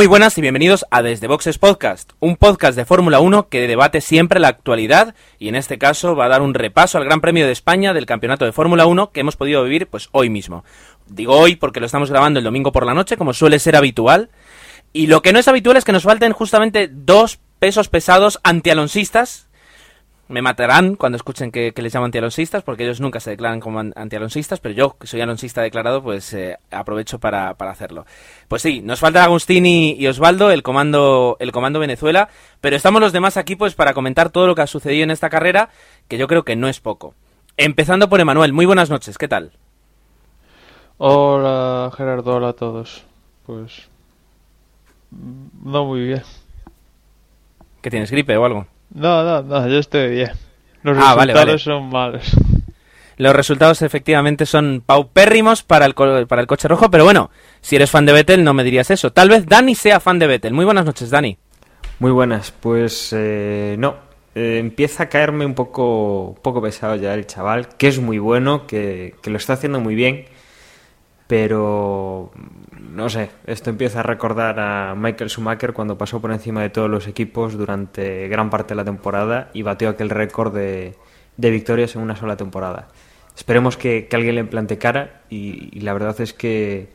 Muy buenas y bienvenidos a Desde Boxes Podcast, un podcast de Fórmula 1 que debate siempre la actualidad y en este caso va a dar un repaso al Gran Premio de España del Campeonato de Fórmula 1 que hemos podido vivir pues hoy mismo. Digo hoy porque lo estamos grabando el domingo por la noche como suele ser habitual y lo que no es habitual es que nos falten justamente dos pesos pesados antialonsistas me matarán cuando escuchen que, les llamo antialonsistas, porque ellos nunca se declaran como antialonsistas, pero yo, que soy alonsista declarado, pues eh, aprovecho para, hacerlo. Pues sí, nos falta Agustín y, Osvaldo, el comando, el comando Venezuela, pero estamos los demás aquí pues para comentar todo lo que ha sucedido en esta carrera, que yo creo que no es poco. Empezando por Emanuel, muy buenas noches, ¿qué tal? Hola Gerardo, hola a todos. Pues no muy bien. ¿Que tienes gripe o algo? No, no, no, yo estoy bien. Los ah, resultados son malos. Los resultados efectivamente son paupérrimos para el, para el coche rojo, pero bueno, si eres fan de Vettel no me dirías eso. Tal vez Dani sea fan de Vettel. Muy buenas noches, Dani. Muy buenas, pues eh, no. Eh, empieza a caerme un poco, poco pesado ya el chaval, que es muy bueno, que, que lo está haciendo muy bien, pero no sé, esto empieza a recordar a Michael Schumacher cuando pasó por encima de todos los equipos durante gran parte de la temporada y batió aquel récord de, victorias en una sola temporada. Esperemos que, alguien le plante cara y, la verdad es que,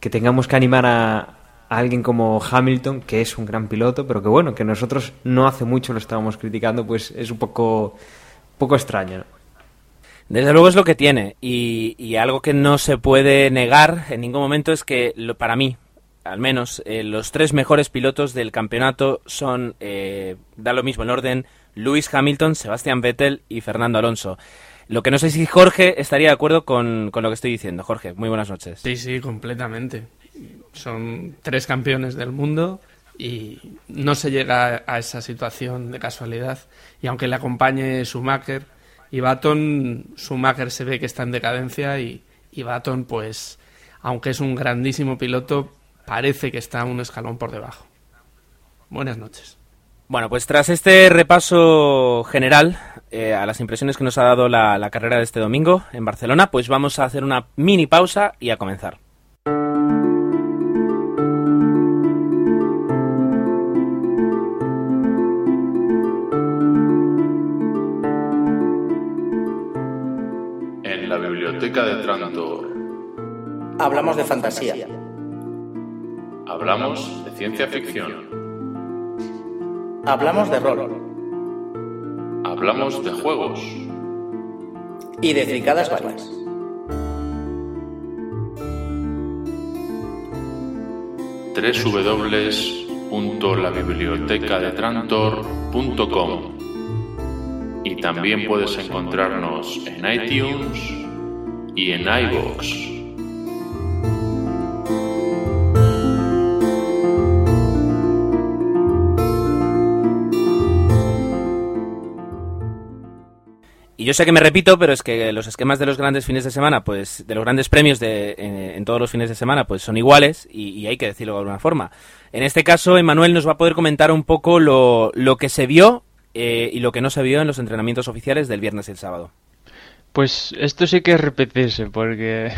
que tengamos que animar a, alguien como Hamilton, que es un gran piloto, pero que bueno, que nosotros no hace mucho lo estábamos criticando, pues es un poco, poco extraño. Desde luego es lo que tiene y, algo que no se puede negar en ningún momento es que para mí, al menos, eh, los tres mejores pilotos del campeonato son, eh, da lo mismo en orden, Lewis Hamilton, Sebastian Vettel y Fernando Alonso. Lo que no sé si Jorge estaría de acuerdo con, con lo que estoy diciendo. Jorge, muy buenas noches. Sí, sí, completamente. Son tres campeones del mundo y no se llega a esa situación de casualidad. Y aunque le acompañe Schumacher, y Baton, Schumacher se ve que está en decadencia y, y Baton, pues, aunque es un grandísimo piloto, parece que está un escalón por debajo. Buenas noches. Bueno, pues tras este repaso general eh, a las impresiones que nos ha dado la, la carrera de este domingo en Barcelona, pues vamos a hacer una mini pausa y a comenzar. Hablamos de fantasía. Hablamos de ciencia ficción. Hablamos de rol. Hablamos de juegos. Y de fricadas varias. www.labibliotecadetrantor.com y también puedes encontrarnos en iTunes y en iVoox. Yo sé que me repito, pero es que los esquemas de los grandes fines de semana, pues de los grandes premios de, en, todos los fines de semana, pues son iguales y, hay que decirlo de alguna forma. En este caso, Emanuel nos va a poder comentar un poco lo, lo que se vio eh, y lo que no se vio en los entrenamientos oficiales del viernes y el sábado. Pues esto sí que es repetirse, porque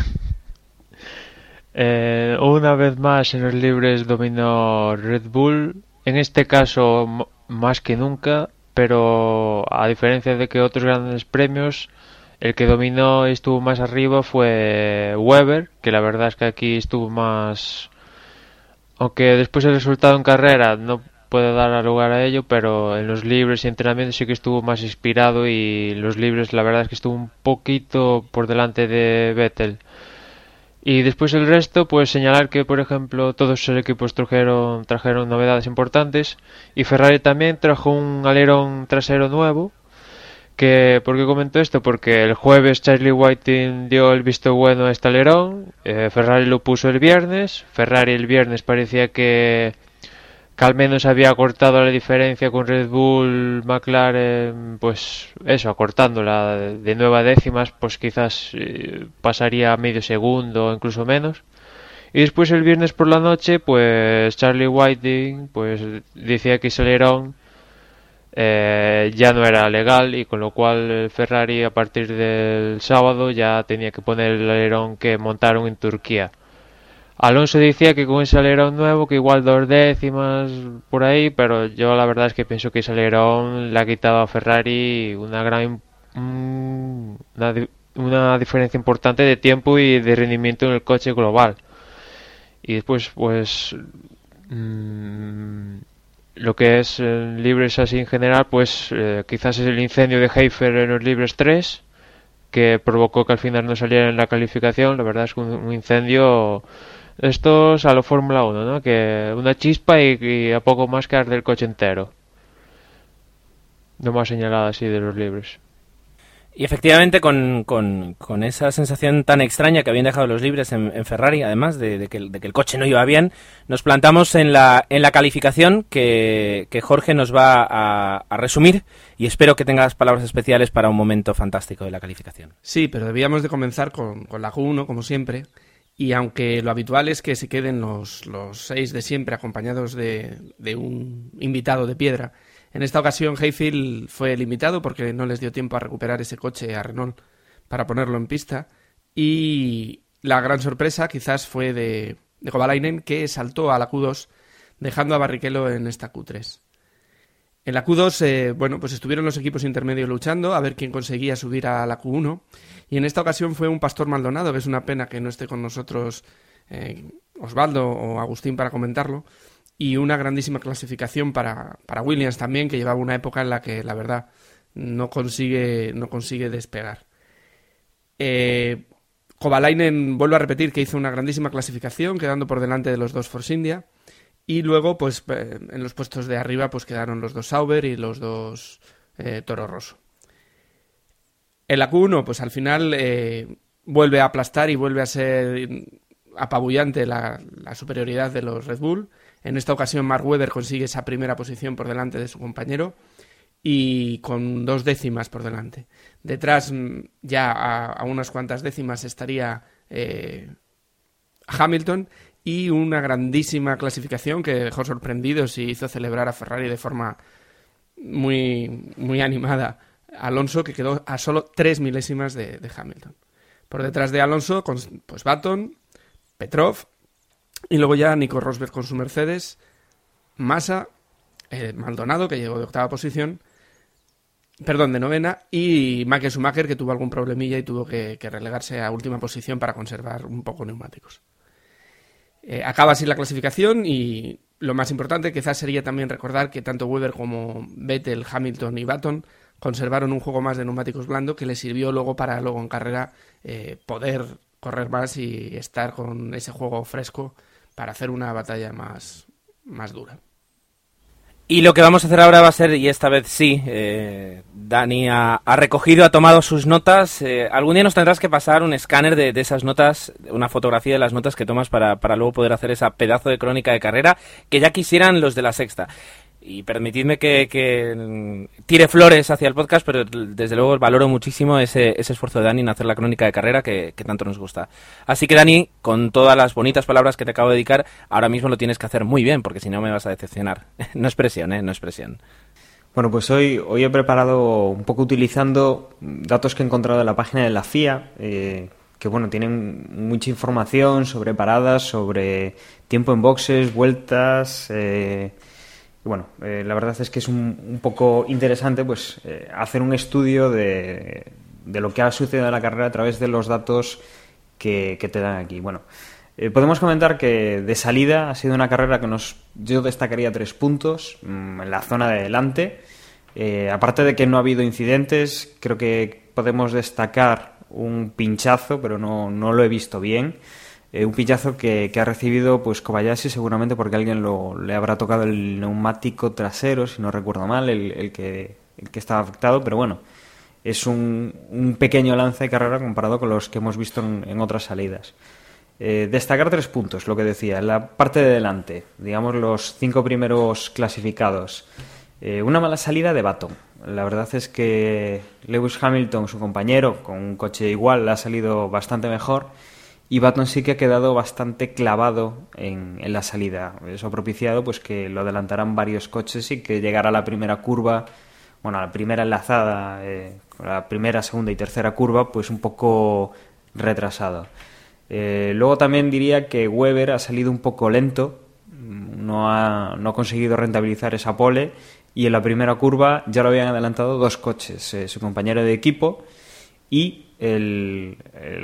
eh, una vez más en los libres dominó Red Bull, en este caso más que nunca, pero a diferencia de que otros grandes premios, el que dominó y estuvo más arriba fue Weber, que la verdad es que aquí estuvo más... Aunque después el resultado en carrera no puede dar lugar a ello, pero en los libres y entrenamientos sí que estuvo más inspirado y los libres la verdad es que estuvo un poquito por delante de Vettel. Y después el resto, pues señalar que, por ejemplo, todos los equipos trajeron, trajeron novedades importantes y Ferrari también trajo un alerón trasero nuevo. Que, ¿Por qué comento esto? Porque el jueves Charlie Whiting dio el visto bueno a este alerón, eh, Ferrari lo puso el viernes, Ferrari el viernes parecía que que al menos había acortado la diferencia con Red Bull, McLaren, pues eso, acortándola de nueve décimas, pues quizás eh, pasaría medio segundo o incluso menos. Y después el viernes por la noche, pues Charlie Whiting pues decía que ese alerón ya no era legal y con lo cual Ferrari a partir del sábado ya tenía que poner el alerón que montaron en Turquía. Alonso decía que con ese alerón nuevo, que igual dos décimas por ahí, pero yo la verdad es que pienso que ese alerón le ha quitado a Ferrari una gran una, una diferencia importante de tiempo y de rendimiento en el coche global. Y después, pues mmm, lo que es eh, libres así en general, pues eh, quizás es el incendio de Heifer en los libres 3 que provocó que al final no saliera en la calificación. La verdad es que un incendio estos a lo Fórmula 1, ¿no? Que una chispa y, y, a poco más que arde el coche entero. No más señalado así de los libres. Y efectivamente, con, con, con, esa sensación tan extraña que habían dejado los libres en, en Ferrari, además de, de, que, de, que, el coche no iba bien, nos plantamos en la, en la calificación que, que Jorge nos va a, a, resumir y espero que tengas palabras especiales para un momento fantástico de la calificación. Sí, pero debíamos de comenzar con, con la Q1, como siempre, y aunque lo habitual es que se queden los, los seis de siempre acompañados de, un invitado de piedra, en esta ocasión Hayfield fue limitado porque no les dio tiempo a recuperar ese coche a Renault para ponerlo en pista y la gran sorpresa quizás fue de, de Kovalainen que saltó a la Q2 dejando a Barrichello en esta Q3. En la Q2, eh, bueno, pues estuvieron los equipos intermedios luchando a ver quién conseguía subir a la Q1 y en esta ocasión fue un Pastor Maldonado, que es una pena que no esté con nosotros eh, Osvaldo o Agustín para comentarlo, y una grandísima clasificación para, para Williams también, que llevaba una época en la que la verdad no consigue, no consigue despegar. Eh, Kovalainen, vuelvo a repetir, que hizo una grandísima clasificación, quedando por delante de los dos Force India. Y luego, pues en los puestos de arriba, pues quedaron los dos Sauber y los dos eh, Toro Rosso. En la Q1, pues al final eh, vuelve a aplastar y vuelve a ser apabullante la, superioridad de los Red Bull. En esta ocasión, Mark Webber consigue esa primera posición por delante de su compañero y con dos décimas por delante. Detrás, ya a, a unas cuantas décimas, estaría eh, Hamilton y una grandísima clasificación que dejó sorprendidos y hizo celebrar a Ferrari de forma muy, muy animada. Alonso, que quedó a solo tres milésimas de, Hamilton. Por detrás de Alonso, con, pues Baton, Petrov y luego ya Nico Rosberg con su Mercedes, Massa, eh, Maldonado, que llegó de octava posición, perdón, de novena, y Michael Schumacher, que tuvo algún problemilla y tuvo que, que relegarse a última posición para conservar un poco neumáticos. Eh, acaba así la clasificación y lo más importante quizás sería también recordar que tanto Weber como Vettel, Hamilton y Baton conservaron un juego más de neumáticos blando que les sirvió luego para luego en carrera eh, poder correr más y estar con ese juego fresco para hacer una batalla más, más dura. Y lo que vamos a hacer ahora va a ser, y esta vez sí, eh, Dani ha, recogido, ha tomado sus notas. Eh, algún día nos tendrás que pasar un escáner de, de, esas notas, una fotografía de las notas que tomas para, para luego poder hacer esa pedazo de crónica de carrera que ya quisieran los de la sexta. Y permitidme que, que, tire flores hacia el podcast, pero desde luego valoro muchísimo ese, ese esfuerzo de Dani en hacer la crónica de carrera que, que, tanto nos gusta. Así que Dani, con todas las bonitas palabras que te acabo de dedicar, ahora mismo lo tienes que hacer muy bien, porque si no me vas a decepcionar. no es presión, ¿eh? No es presión. Bueno, pues hoy, hoy he preparado un poco utilizando datos que he encontrado en la página de la FIA, eh, que bueno, tienen mucha información sobre paradas, sobre tiempo en boxes, vueltas... Eh, bueno, eh, la verdad es que es un, un poco interesante pues eh, hacer un estudio de, de, lo que ha sucedido en la carrera a través de los datos que, te dan aquí. Bueno, eh, podemos comentar que de salida ha sido una carrera que nos yo destacaría tres puntos mmm, en la zona de delante. Eh, aparte de que no ha habido incidentes, creo que podemos destacar un pinchazo, pero no, no lo he visto bien eh, un pillazo que, que, ha recibido pues Kobayashi seguramente porque alguien lo, le habrá tocado el neumático trasero, si no recuerdo mal, el, el, que, que estaba afectado, pero bueno, es un, un, pequeño lance de carrera comparado con los que hemos visto en, otras salidas. Eh, destacar tres puntos, lo que decía, la parte de delante, digamos los cinco primeros clasificados. Eh, una mala salida de Baton. La verdad es que Lewis Hamilton, su compañero, con un coche igual, ha salido bastante mejor y Baton sí que ha quedado bastante clavado en, en, la salida. Eso ha propiciado pues que lo adelantaran varios coches y que llegara a la primera curva, bueno, a la primera enlazada, eh, la primera, segunda y tercera curva, pues un poco retrasado. Eh, luego también diría que Weber ha salido un poco lento, no ha, no ha conseguido rentabilizar esa pole y en la primera curva ya lo habían adelantado dos coches, eh, su compañero de equipo y el,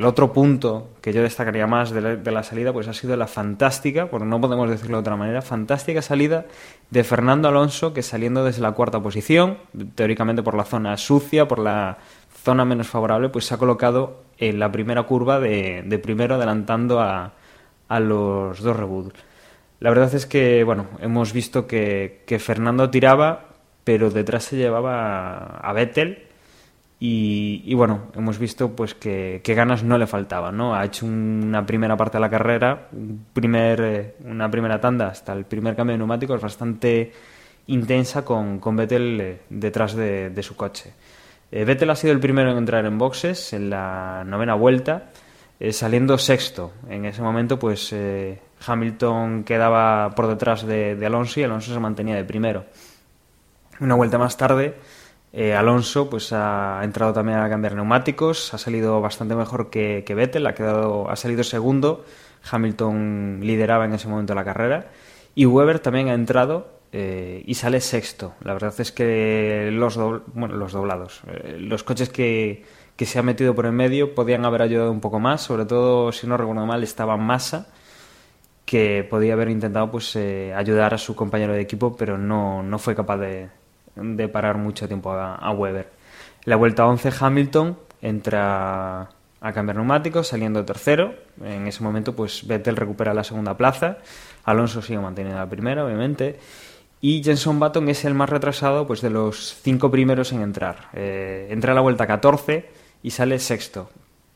otro punto que yo destacaría más de la, salida pues ha sido la fantástica, porque no podemos decirlo de otra manera, fantástica salida de Fernando Alonso que saliendo desde la cuarta posición, teóricamente por la zona sucia, por la zona menos favorable, pues se ha colocado en la primera curva de, primero adelantando a, a los dos Rebud. La verdad es que, bueno, hemos visto que, que Fernando tiraba, pero detrás se llevaba a Vettel y, bueno, hemos visto pues que, que, ganas no le faltaban, ¿no? Ha hecho una primera parte de la carrera, un primer, eh, una primera tanda hasta el primer cambio de neumáticos bastante intensa con, con Vettel eh, detrás de, de, su coche. Eh, Vettel ha sido el primero en entrar en boxes en la novena vuelta, saliendo sexto. En ese momento, pues Hamilton quedaba por detrás de, de, Alonso y Alonso se mantenía de primero. Una vuelta más tarde, eh, Alonso pues ha entrado también a cambiar neumáticos, ha salido bastante mejor que, que Vettel, ha, quedado, ha salido segundo, Hamilton lideraba en ese momento la carrera. Y Weber también ha entrado eh, y sale sexto. La verdad es que los, bueno, los doblados, eh, los coches que, que, se han metido por en medio podían haber ayudado un poco más, sobre todo si no recuerdo mal estaba Massa que podía haber intentado pues ayudar a su compañero de equipo pero no, no fue capaz de, de parar mucho tiempo a, a Weber. La vuelta 11 Hamilton entra a cambiar neumáticos, saliendo tercero. En ese momento, pues Vettel recupera la segunda plaza. Alonso sigue manteniendo la primera, obviamente. Y Jenson Button es el más retrasado pues, de los cinco primeros en entrar. Eh, entra a la vuelta 14 y sale sexto.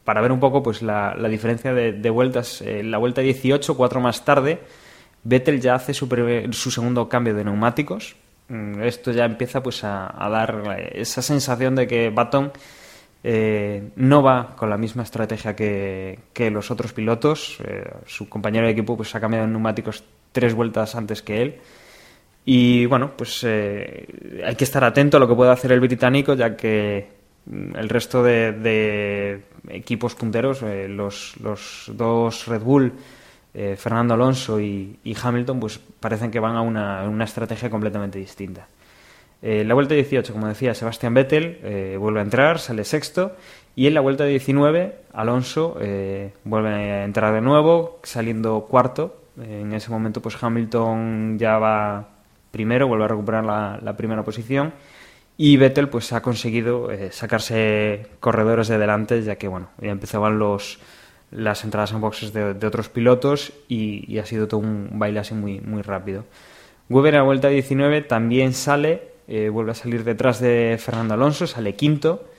Para ver un poco pues, la, la diferencia de, vueltas, eh, la vuelta 18, cuatro más tarde, Vettel ya hace su, su segundo cambio de neumáticos, esto ya empieza pues a, dar esa sensación de que Baton eh, no va con la misma estrategia que, que los otros pilotos. Eh, su compañero de equipo pues ha cambiado de neumáticos tres vueltas antes que él. Y bueno, pues eh, hay que estar atento a lo que puede hacer el británico, ya que el resto de, de equipos punteros, eh, los, los dos Red Bull, eh, Fernando Alonso y, Hamilton pues parecen que van a una, una estrategia completamente distinta. Eh, la vuelta 18, como decía, Sebastián Vettel eh, vuelve a entrar, sale sexto, y en la vuelta 19 Alonso eh, vuelve a entrar de nuevo, saliendo cuarto. en ese momento pues Hamilton ya va primero, vuelve a recuperar la, la primera posición, y Vettel pues ha conseguido sacarse corredores de delante, ya que bueno, ya empezaban los las entradas en boxes de, otros pilotos y, ha sido todo un baile así muy, muy rápido. Weber en la vuelta 19 también sale, eh, vuelve a salir detrás de Fernando Alonso, sale quinto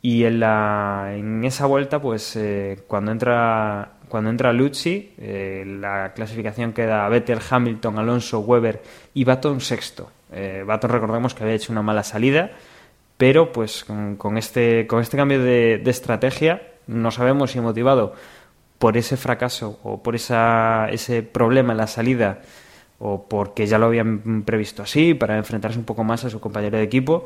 y en, la, en esa vuelta pues eh, cuando entra cuando entra Lucci eh, la clasificación queda Vettel, Hamilton, Alonso, Weber y Baton sexto. Baton recordemos que había hecho una mala salida pero pues con, este, con este cambio de estrategia no sabemos si motivado por ese fracaso o por esa, ese problema en la salida o porque ya lo habían previsto así para enfrentarse un poco más a su compañero de equipo,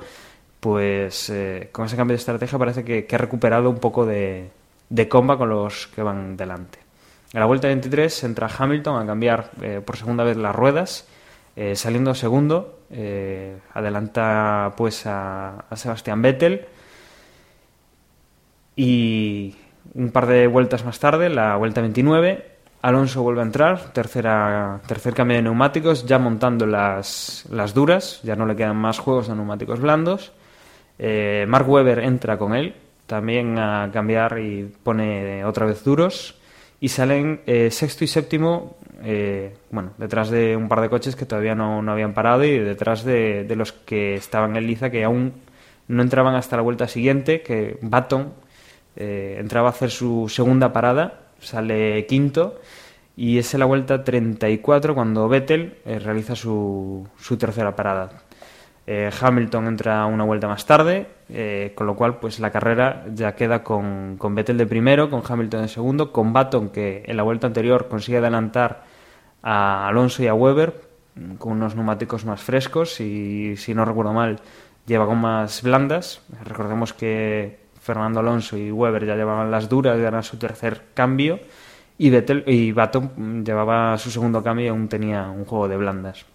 pues eh, con ese cambio de estrategia parece que, ha recuperado un poco de, de, comba con los que van delante. A la vuelta 23 entra Hamilton a cambiar eh, por segunda vez las ruedas, eh, saliendo segundo, adelanta pues a, a Sebastián Vettel y un par de vueltas más tarde, la vuelta 29, Alonso vuelve a entrar, tercera, tercer cambio de neumáticos, ya montando las, las duras, ya no le quedan más juegos de neumáticos blandos. Eh, Mark Webber entra con él, también a cambiar y pone otra vez duros. Y salen eh, sexto y séptimo, eh, bueno, detrás de un par de coches que todavía no, no habían parado y detrás de, de, los que estaban en liza que aún no entraban hasta la vuelta siguiente, que Baton eh, entraba a hacer su segunda parada sale quinto y es en la vuelta 34 cuando Vettel eh, realiza su, su, tercera parada. Eh, Hamilton entra una vuelta más tarde, con lo cual pues la carrera ya queda con, con, Vettel de primero, con Hamilton de segundo, con Baton que en la vuelta anterior consigue adelantar a Alonso y a Weber con unos neumáticos más frescos y si no recuerdo mal lleva gomas blandas. Recordemos que Fernando Alonso y Weber ya llevaban las duras, ya era su tercer cambio y, Vettel, Baton llevaba su segundo cambio y aún tenía un juego de blandas.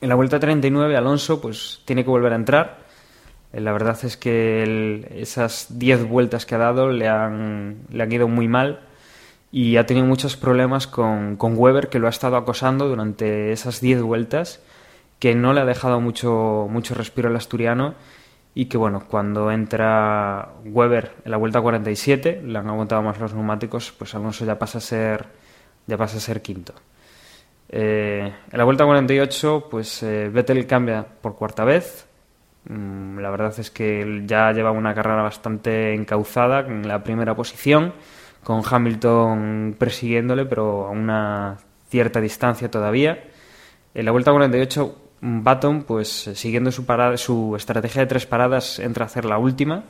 En la vuelta 39 Alonso pues tiene que volver a entrar. Eh, la verdad es que esas 10 vueltas que ha dado le han, le han ido muy mal y ha tenido muchos problemas con, con Weber que lo ha estado acosando durante esas 10 vueltas que no le ha dejado mucho, mucho respiro al asturiano y que bueno, cuando entra Weber en la vuelta 47, le han aguantado más los neumáticos, pues Alonso ya pasa a ser, ya pasa a ser quinto. Eh, en la vuelta 48, pues eh, Vettel cambia por cuarta vez. Mm, la verdad es que ya lleva una carrera bastante encauzada en la primera posición, con Hamilton persiguiéndole, pero a una cierta distancia todavía. En la vuelta 48 Baton, pues eh, siguiendo su, parada, su estrategia de tres paradas, entra a hacer la última.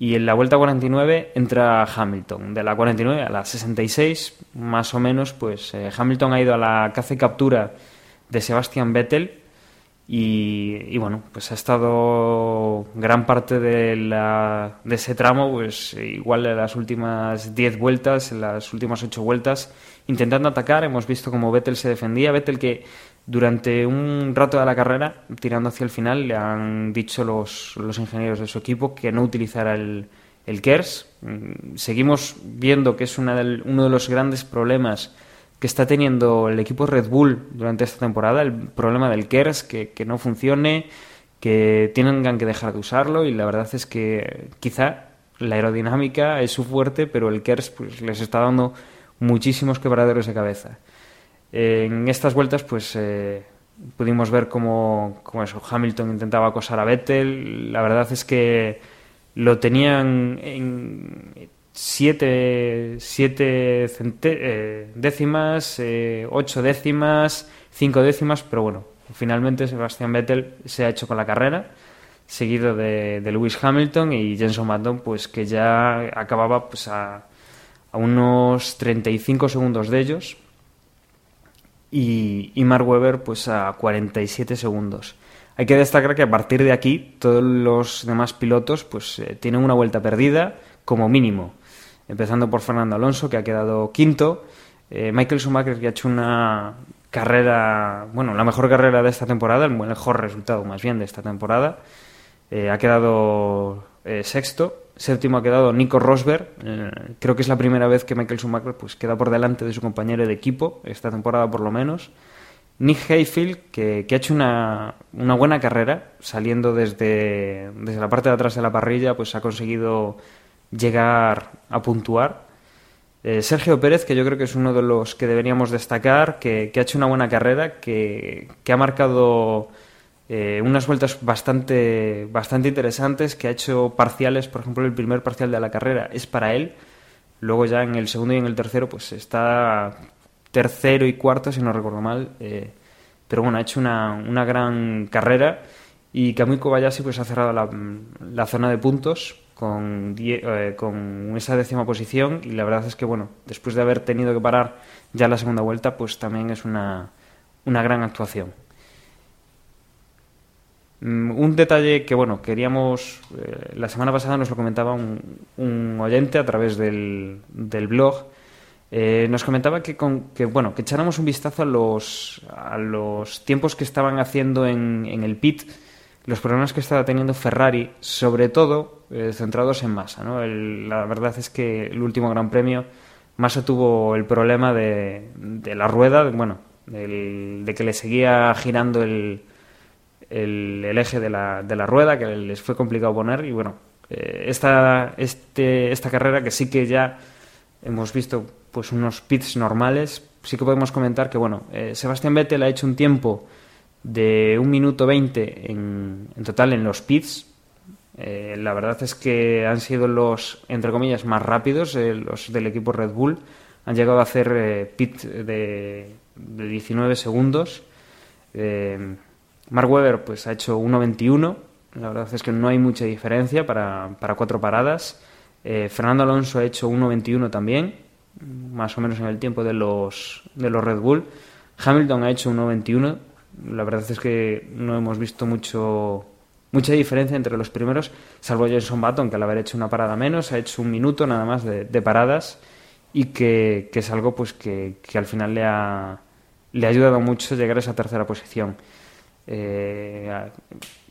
Y en la vuelta 49 entra Hamilton. De la 49 a la 66, más o menos, pues eh, Hamilton ha ido a la caza y captura de Sebastian Vettel. Y, bueno, pues ha estado gran parte de, la, de ese tramo, pues igual de las últimas 10 vueltas, en las últimas 8 vueltas, intentando atacar. Hemos visto cómo Vettel se defendía. Vettel que durante un rato de la carrera, tirando hacia el final, le han dicho los, los ingenieros de su equipo que no utilizara el, el KERS. Mm, seguimos viendo que es una del, uno de los grandes problemas que está teniendo el equipo Red Bull durante esta temporada, el problema del KERS, que, que no funcione, que tengan que dejar de usarlo y la verdad es que quizá la aerodinámica es su fuerte, pero el KERS pues, les está dando muchísimos quebraderos de cabeza en estas vueltas, pues eh, pudimos ver cómo, eso, Hamilton intentaba acosar a Vettel. La verdad es que lo tenían en siete, siete eh, décimas, eh, ocho décimas, cinco décimas, pero bueno, finalmente Sebastián Vettel se ha hecho con la carrera, seguido de, Lewis Hamilton y Jenson Button, pues que ya acababa pues a, a unos 35 segundos de ellos y, y Mark Webber pues a 47 segundos. Hay que destacar que a partir de aquí todos los demás pilotos pues eh, tienen una vuelta perdida como mínimo, empezando por Fernando Alonso que ha quedado quinto, eh, Michael Schumacher que ha hecho una carrera, bueno, la mejor carrera de esta temporada, el mejor resultado más bien de esta temporada, eh, ha quedado sexto Séptimo ha quedado Nico Rosberg. Eh, creo que es la primera vez que Michael Schumacher pues, queda por delante de su compañero de equipo, esta temporada por lo menos. Nick Hayfield, que, ha hecho una, una, buena carrera, saliendo desde, desde la parte de atrás de la parrilla, pues ha conseguido llegar a puntuar. Eh, Sergio Pérez, que yo creo que es uno de los que deberíamos destacar, que, que ha hecho una buena carrera, que, que ha marcado eh, unas vueltas bastante, bastante interesantes que ha hecho parciales, por ejemplo, el primer parcial de la carrera es para él, luego ya en el segundo y en el tercero pues está tercero y cuarto, si no recuerdo mal, eh, pero bueno, ha hecho una, una gran carrera y Kamui Kobayashi pues ha cerrado la, la zona de puntos con, eh, con esa décima posición y la verdad es que bueno, después de haber tenido que parar ya la segunda vuelta pues también es una, una gran actuación. Mm, un detalle que, bueno, queríamos. Eh, la semana pasada nos lo comentaba un, oyente a través del, del blog. Eh, nos comentaba que, con, que, bueno, que echáramos un vistazo a los, a los tiempos que estaban haciendo en, en el pit, los problemas que estaba teniendo Ferrari, sobre todo eh, centrados en Massa. ¿no? la verdad es que el último Gran Premio, Massa tuvo el problema de, de la rueda, bueno, de que le seguía girando el, el, eje de la, de la, rueda, que les fue complicado poner. Y bueno, eh, esta, este, esta carrera que sí que ya hemos visto pues unos pits normales, sí que podemos comentar que bueno, eh, Sebastián Vettel ha hecho un tiempo de un minuto 20 en, en total en los pits. Eh, la verdad es que han sido los, entre comillas, más rápidos, eh, los del equipo Red Bull. Han llegado a hacer pit de, de, 19 segundos. Mark Webber pues, ha hecho 1.21. La verdad es que no hay mucha diferencia para, para cuatro paradas. Fernando Alonso ha hecho 1.21 también, más o menos en el tiempo de los, de los Red Bull. Hamilton ha hecho 1.21. La verdad es que no hemos visto mucho mucha diferencia entre los primeros, salvo Jenson Button, que al haber hecho una parada menos, ha hecho un minuto nada más de, paradas y que, es algo pues que, al final le ha, le ha ayudado mucho llegar a esa tercera posición. Eh,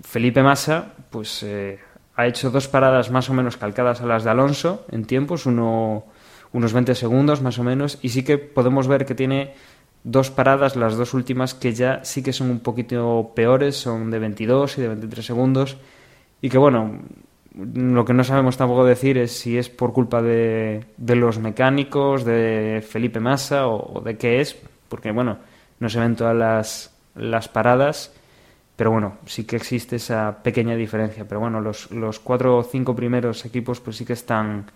Felipe Massa pues eh, ha hecho dos paradas más o menos calcadas a las de Alonso en tiempos, uno, unos 20 segundos más o menos, y sí que podemos ver que tiene dos paradas, las dos últimas, que ya sí que son un poquito peores, son de 22 y de 23 segundos. Y que bueno, lo que no sabemos tampoco decir es si es por culpa de, de los mecánicos, de Felipe Massa o, de qué es, porque bueno, no se ven todas las, las paradas, pero bueno, sí que existe esa pequeña diferencia. Pero bueno, los, los cuatro o cinco primeros equipos pues sí que están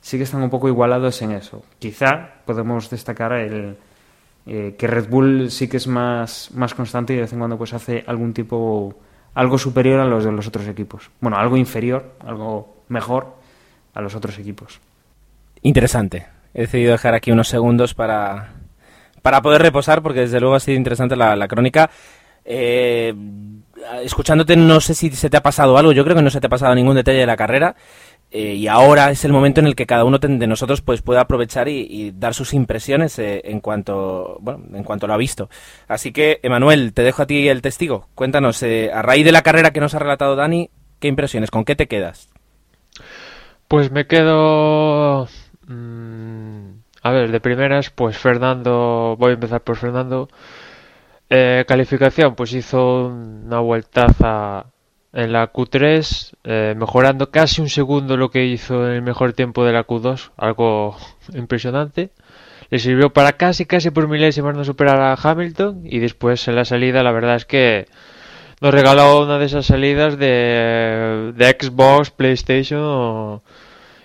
sí que están un poco igualados en eso. Quizá podemos destacar el, eh, que Red Bull sí que es más, más constante y de vez en cuando pues hace algún tipo, algo superior a los de los otros equipos. Bueno, algo inferior, algo mejor a los otros equipos. Interesante. He decidido dejar aquí unos segundos para, para poder reposar porque desde luego ha sido interesante la, crónica. Eh, escuchándote no sé si se te ha pasado algo, yo creo que no se te ha pasado ningún detalle de la carrera. Eh, y ahora es el momento en el que cada uno de nosotros pues puede aprovechar y, dar sus impresiones eh, en cuanto bueno en cuanto lo ha visto. Así que Emanuel te dejo a ti el testigo. Cuéntanos eh, a raíz de la carrera que nos ha relatado Dani qué impresiones con qué te quedas pues me quedo mm, a ver de primeras pues Fernando voy a empezar por Fernando calificación pues hizo una vueltaza en la Q3, eh, mejorando casi un segundo lo que hizo en el mejor tiempo de la Q2, algo impresionante. Le sirvió para casi, casi por milésimas no superar a Hamilton y después en la salida la verdad es que nos regaló una de esas salidas de, de Xbox, PlayStation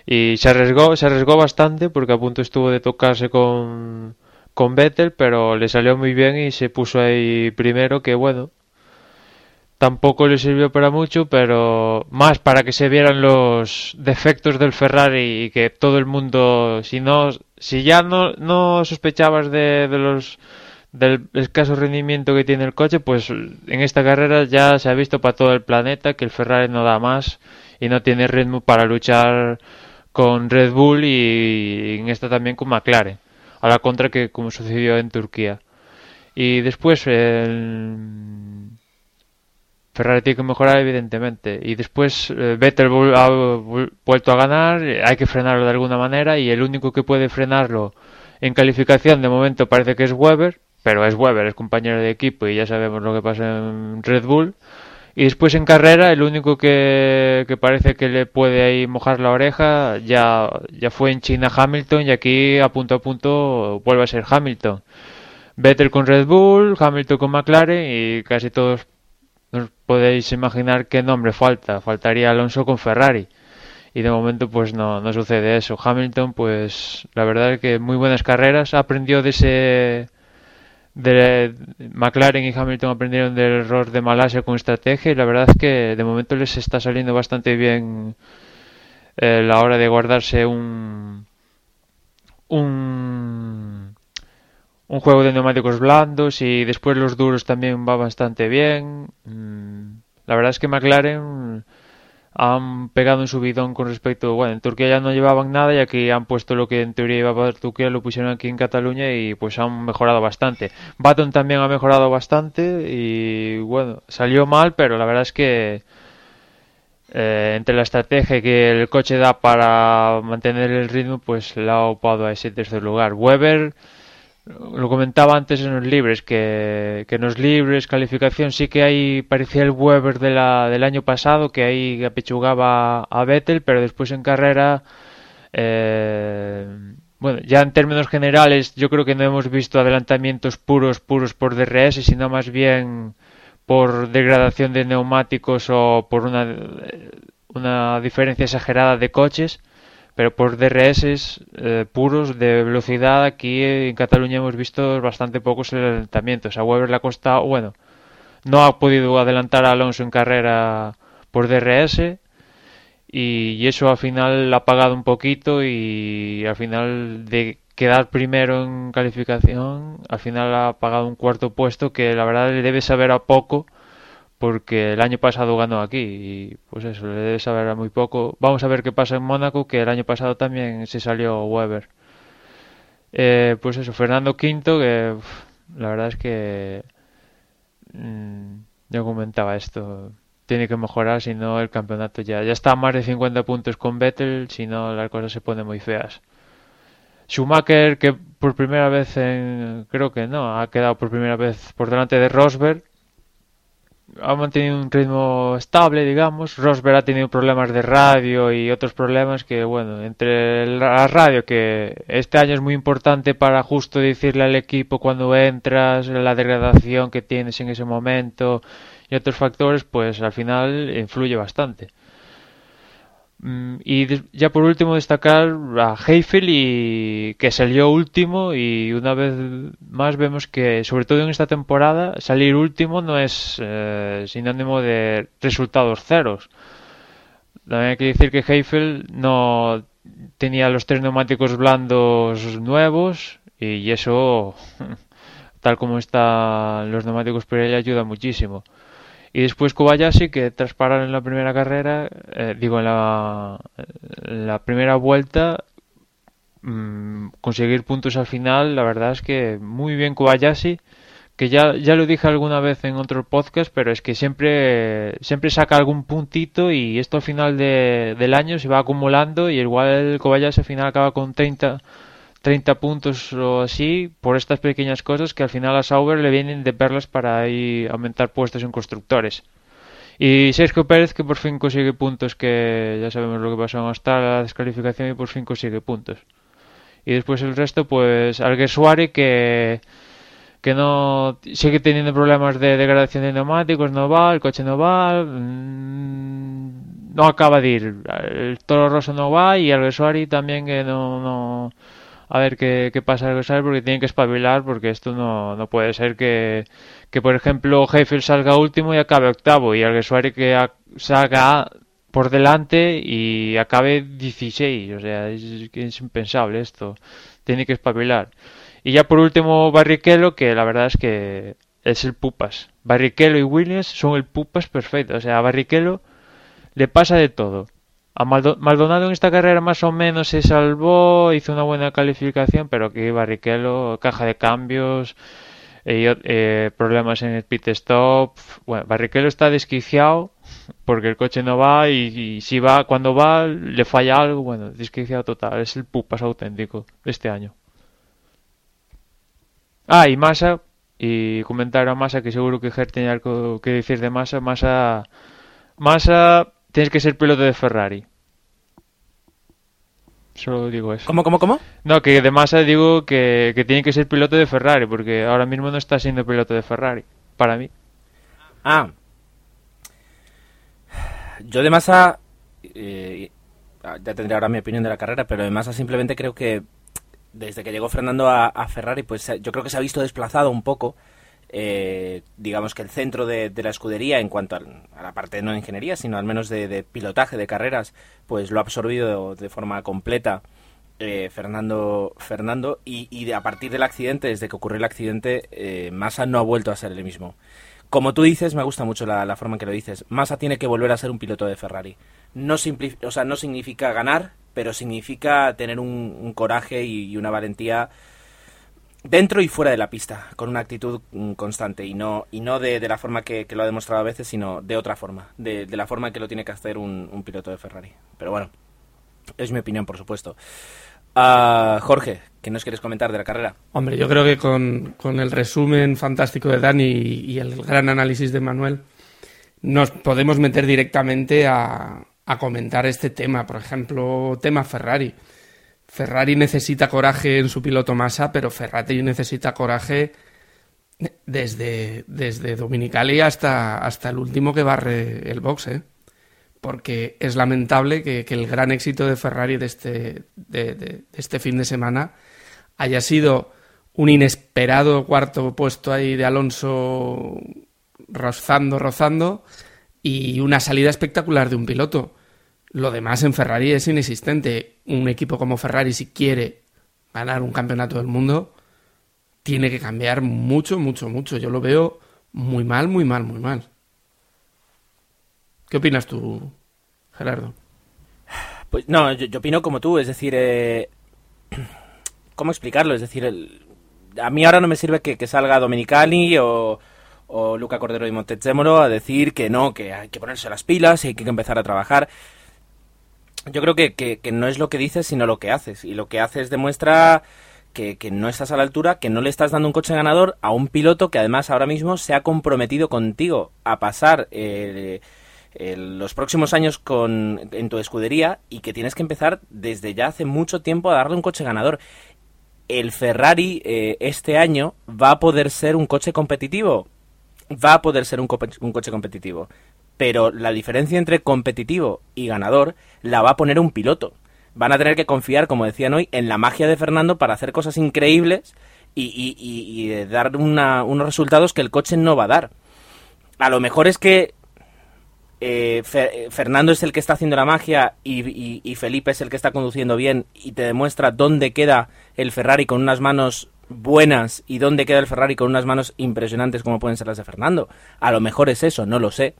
y se arriesgó, se arriesgó bastante porque a punto estuvo de tocarse con, con Vettel, pero le salió muy bien y se puso ahí primero que bueno, tampoco le sirvió para mucho, pero más para que se vieran los defectos del Ferrari y que todo el mundo, si no, si ya no, no sospechabas de, los del escaso rendimiento que tiene el coche, pues en esta carrera ya se ha visto para todo el planeta que el Ferrari no da más y no tiene ritmo para luchar con Red Bull y en esta también con McLaren, a la contra que como sucedió en Turquía. Y después el Ferrari tiene que mejorar evidentemente y después eh, Vettel ha vuelto a ganar, hay que frenarlo de alguna manera y el único que puede frenarlo en calificación de momento parece que es Weber, pero es Weber, es compañero de equipo y ya sabemos lo que pasa en Red Bull. Y después en carrera el único que, que parece que le puede ahí mojar la oreja ya, ya fue en China Hamilton y aquí a punto a punto vuelve a ser Hamilton. Vettel con Red Bull, Hamilton con McLaren y casi todos no podéis imaginar qué nombre falta. Faltaría Alonso con Ferrari. Y de momento pues no, no sucede eso. Hamilton pues la verdad es que muy buenas carreras. Aprendió de ese... De McLaren y Hamilton aprendieron del error de Malasia con estrategia y la verdad es que de momento les está saliendo bastante bien eh, la hora de guardarse un un juego de neumáticos blandos y después los duros también va bastante bien. Mm, la verdad es que McLaren han pegado un subidón con respecto, bueno, en Turquía ya no llevaban nada y aquí han puesto lo que en teoría iba a Turquía, lo pusieron aquí en Cataluña y pues han mejorado bastante. Baton también ha mejorado bastante y bueno, salió mal, pero la verdad es que eh, entre la estrategia que el coche da para mantener el ritmo, pues le ha opado a ese tercer lugar. Weber lo comentaba antes en los libres, que, en los libres, calificación, sí que hay, parecía el Weber de la, del año pasado, que ahí apechugaba a Vettel, pero después en carrera, eh, bueno, ya en términos generales, yo creo que no hemos visto adelantamientos puros, puros por DRS, sino más bien por degradación de neumáticos o por una una diferencia exagerada de coches, pero por DRS eh, puros de velocidad aquí en Cataluña hemos visto bastante pocos adelantamientos. A Weber le ha costado, bueno, no ha podido adelantar a Alonso en carrera por DRS y, eso al final ha pagado un poquito y al final de quedar primero en calificación, al final ha pagado un cuarto puesto que la verdad le debe saber a poco porque el año pasado ganó aquí y pues eso, le debe saber a muy poco. Vamos a ver qué pasa en Mónaco, que el año pasado también se salió Weber. Eh, pues eso, Fernando V, que la verdad es que mm, yo comentaba esto, tiene que mejorar, si no el campeonato ya, ya está a más de 50 puntos con Vettel, si no las cosas se ponen muy feas. Schumacher, que por primera vez en, creo que no, ha quedado por primera vez por delante de Rosberg, ha mantenido un ritmo estable, digamos. Rosberg ha tenido problemas de radio y otros problemas que, bueno, entre la radio, que este año es muy importante para justo decirle al equipo cuando entras, la degradación que tienes en ese momento y otros factores, pues al final influye bastante. Mm, y ya por último destacar a Heifel y que salió último y una vez más vemos que sobre todo en esta temporada salir último no es eh, sinónimo de resultados ceros. También hay que decir que Heifel no tenía los tres neumáticos blandos nuevos y eso tal como están los neumáticos Pirelli ayuda muchísimo. Y después Kobayashi, que tras parar en la primera carrera, eh, digo, en la, primera vuelta, mmm, conseguir puntos al final, la verdad es que muy bien Kobayashi, que ya, ya lo dije alguna vez en otro podcast, pero es que siempre, siempre saca algún puntito y esto al final de, del año se va acumulando y igual Kobayashi al final acaba con 30 30 puntos o así por estas pequeñas cosas que al final a Sauber le vienen de perlas para ahí aumentar puestos en constructores. Y Sergio Pérez que por fin consigue puntos que ya sabemos lo que pasó hasta la descalificación y por fin consigue puntos. Y después el resto pues Alguersuari que que no sigue teniendo problemas de degradación de neumáticos, no va, el coche no va, mm, no acaba de ir, el Toro Rosso no va y Alguersuari también que no, no a ver qué, qué pasa porque tienen que espabilar porque esto no, no puede ser que, que por ejemplo Heifel salga último y acabe octavo y Alguersuari que salga por delante y acabe 16 o sea es, es impensable esto. Tiene que espabilar. Y ya por último Barrichello que la verdad es que es el pupas. Barrichello y Williams son el pupas perfecto. O sea a Barrichello le pasa de todo a Maldonado en esta carrera más o menos se salvó, hizo una buena calificación, pero aquí Barrichello, caja de cambios, eh, eh, problemas en el pit stop. Bueno, Barrichello está desquiciado porque el coche no va y, si va, cuando va, le falla algo. Bueno, desquiciado total. Es el pupas auténtico de este año. Ah, y Massa, y comentar a Massa que seguro que Ger tenía algo que decir de Massa. Massa, Massa tienes que ser piloto de Ferrari. Solo digo eso. ¿Cómo, cómo, cómo? No, que de masa digo que, que tiene que ser piloto de Ferrari, porque ahora mismo no está siendo piloto de Ferrari, para mí. Ah. Yo de masa... Eh, ya tendré ahora mi opinión de la carrera, pero de masa simplemente creo que desde que llegó Fernando a, a Ferrari, pues yo creo que se ha visto desplazado un poco eh, digamos que el centro de, la escudería en cuanto a, la parte no de ingeniería, sino al menos de, pilotaje de carreras, pues lo ha absorbido de forma completa eh, Fernando, Fernando y, a partir del accidente, desde que ocurrió el accidente, eh, Massa no ha vuelto a ser el mismo. Como tú dices, me gusta mucho la, forma en que lo dices. Massa tiene que volver a ser un piloto de Ferrari. No, o sea, no significa ganar, pero significa tener un, coraje y una valentía dentro y fuera de la pista, con una actitud mm, constante y no, y no de, la forma que, lo ha demostrado a veces, sino de otra forma, de, la forma que lo tiene que hacer un, piloto de Ferrari. Pero bueno, es mi opinión, por supuesto. Uh, Jorge, ¿qué nos quieres comentar de la carrera? Hombre, yo creo que con, el resumen fantástico de Dani y, el gran análisis de Manuel, nos podemos meter directamente a, a comentar este tema. Por ejemplo, tema Ferrari. Ferrari necesita coraje en su piloto Massa, pero Ferrari necesita coraje desde, desde Dominicali hasta, hasta el último que barre el box, ¿eh? porque es lamentable que, el gran éxito de Ferrari de este, de, este fin de semana haya sido un inesperado cuarto puesto ahí de Alonso rozando, rozando y una salida espectacular de un piloto. Lo demás en Ferrari es inexistente. Un equipo como Ferrari, si quiere ganar un campeonato del mundo, tiene que cambiar mucho, mucho, mucho. Yo lo veo muy mal, muy mal, muy mal. ¿Qué opinas tú, Gerardo? Pues no, yo, opino como tú, es decir, eh, ¿cómo explicarlo? Es decir, a mí ahora no me sirve que, salga Dominicali o, o Luca Cordero y Montezemolo a decir que no, que hay que ponerse las pilas y hay que empezar a trabajar. Yo creo que, que, que no es lo que dices, sino lo que haces. Y lo que haces demuestra que, no estás a la altura, que no le estás dando un coche ganador a un piloto que además ahora mismo se ha comprometido contigo a pasar eh, los próximos años con, en tu escudería y que tienes que empezar desde ya hace mucho tiempo a darle un coche ganador. El Ferrari eh, este año va a poder ser un coche competitivo. Va a poder ser un, un coche competitivo. Pero la diferencia entre competitivo y ganador la va a poner un piloto van a tener que confiar, como decían hoy, en la magia de Fernando para hacer cosas increíbles y, dar unos resultados que el coche no va a dar. A lo mejor es que eh, Fernando es el que está haciendo la magia y, Felipe es el que está conduciendo bien y te demuestra dónde queda el Ferrari con unas manos buenas y dónde queda el Ferrari con unas manos impresionantes como pueden ser las de Fernando. A lo mejor es eso, no lo sé.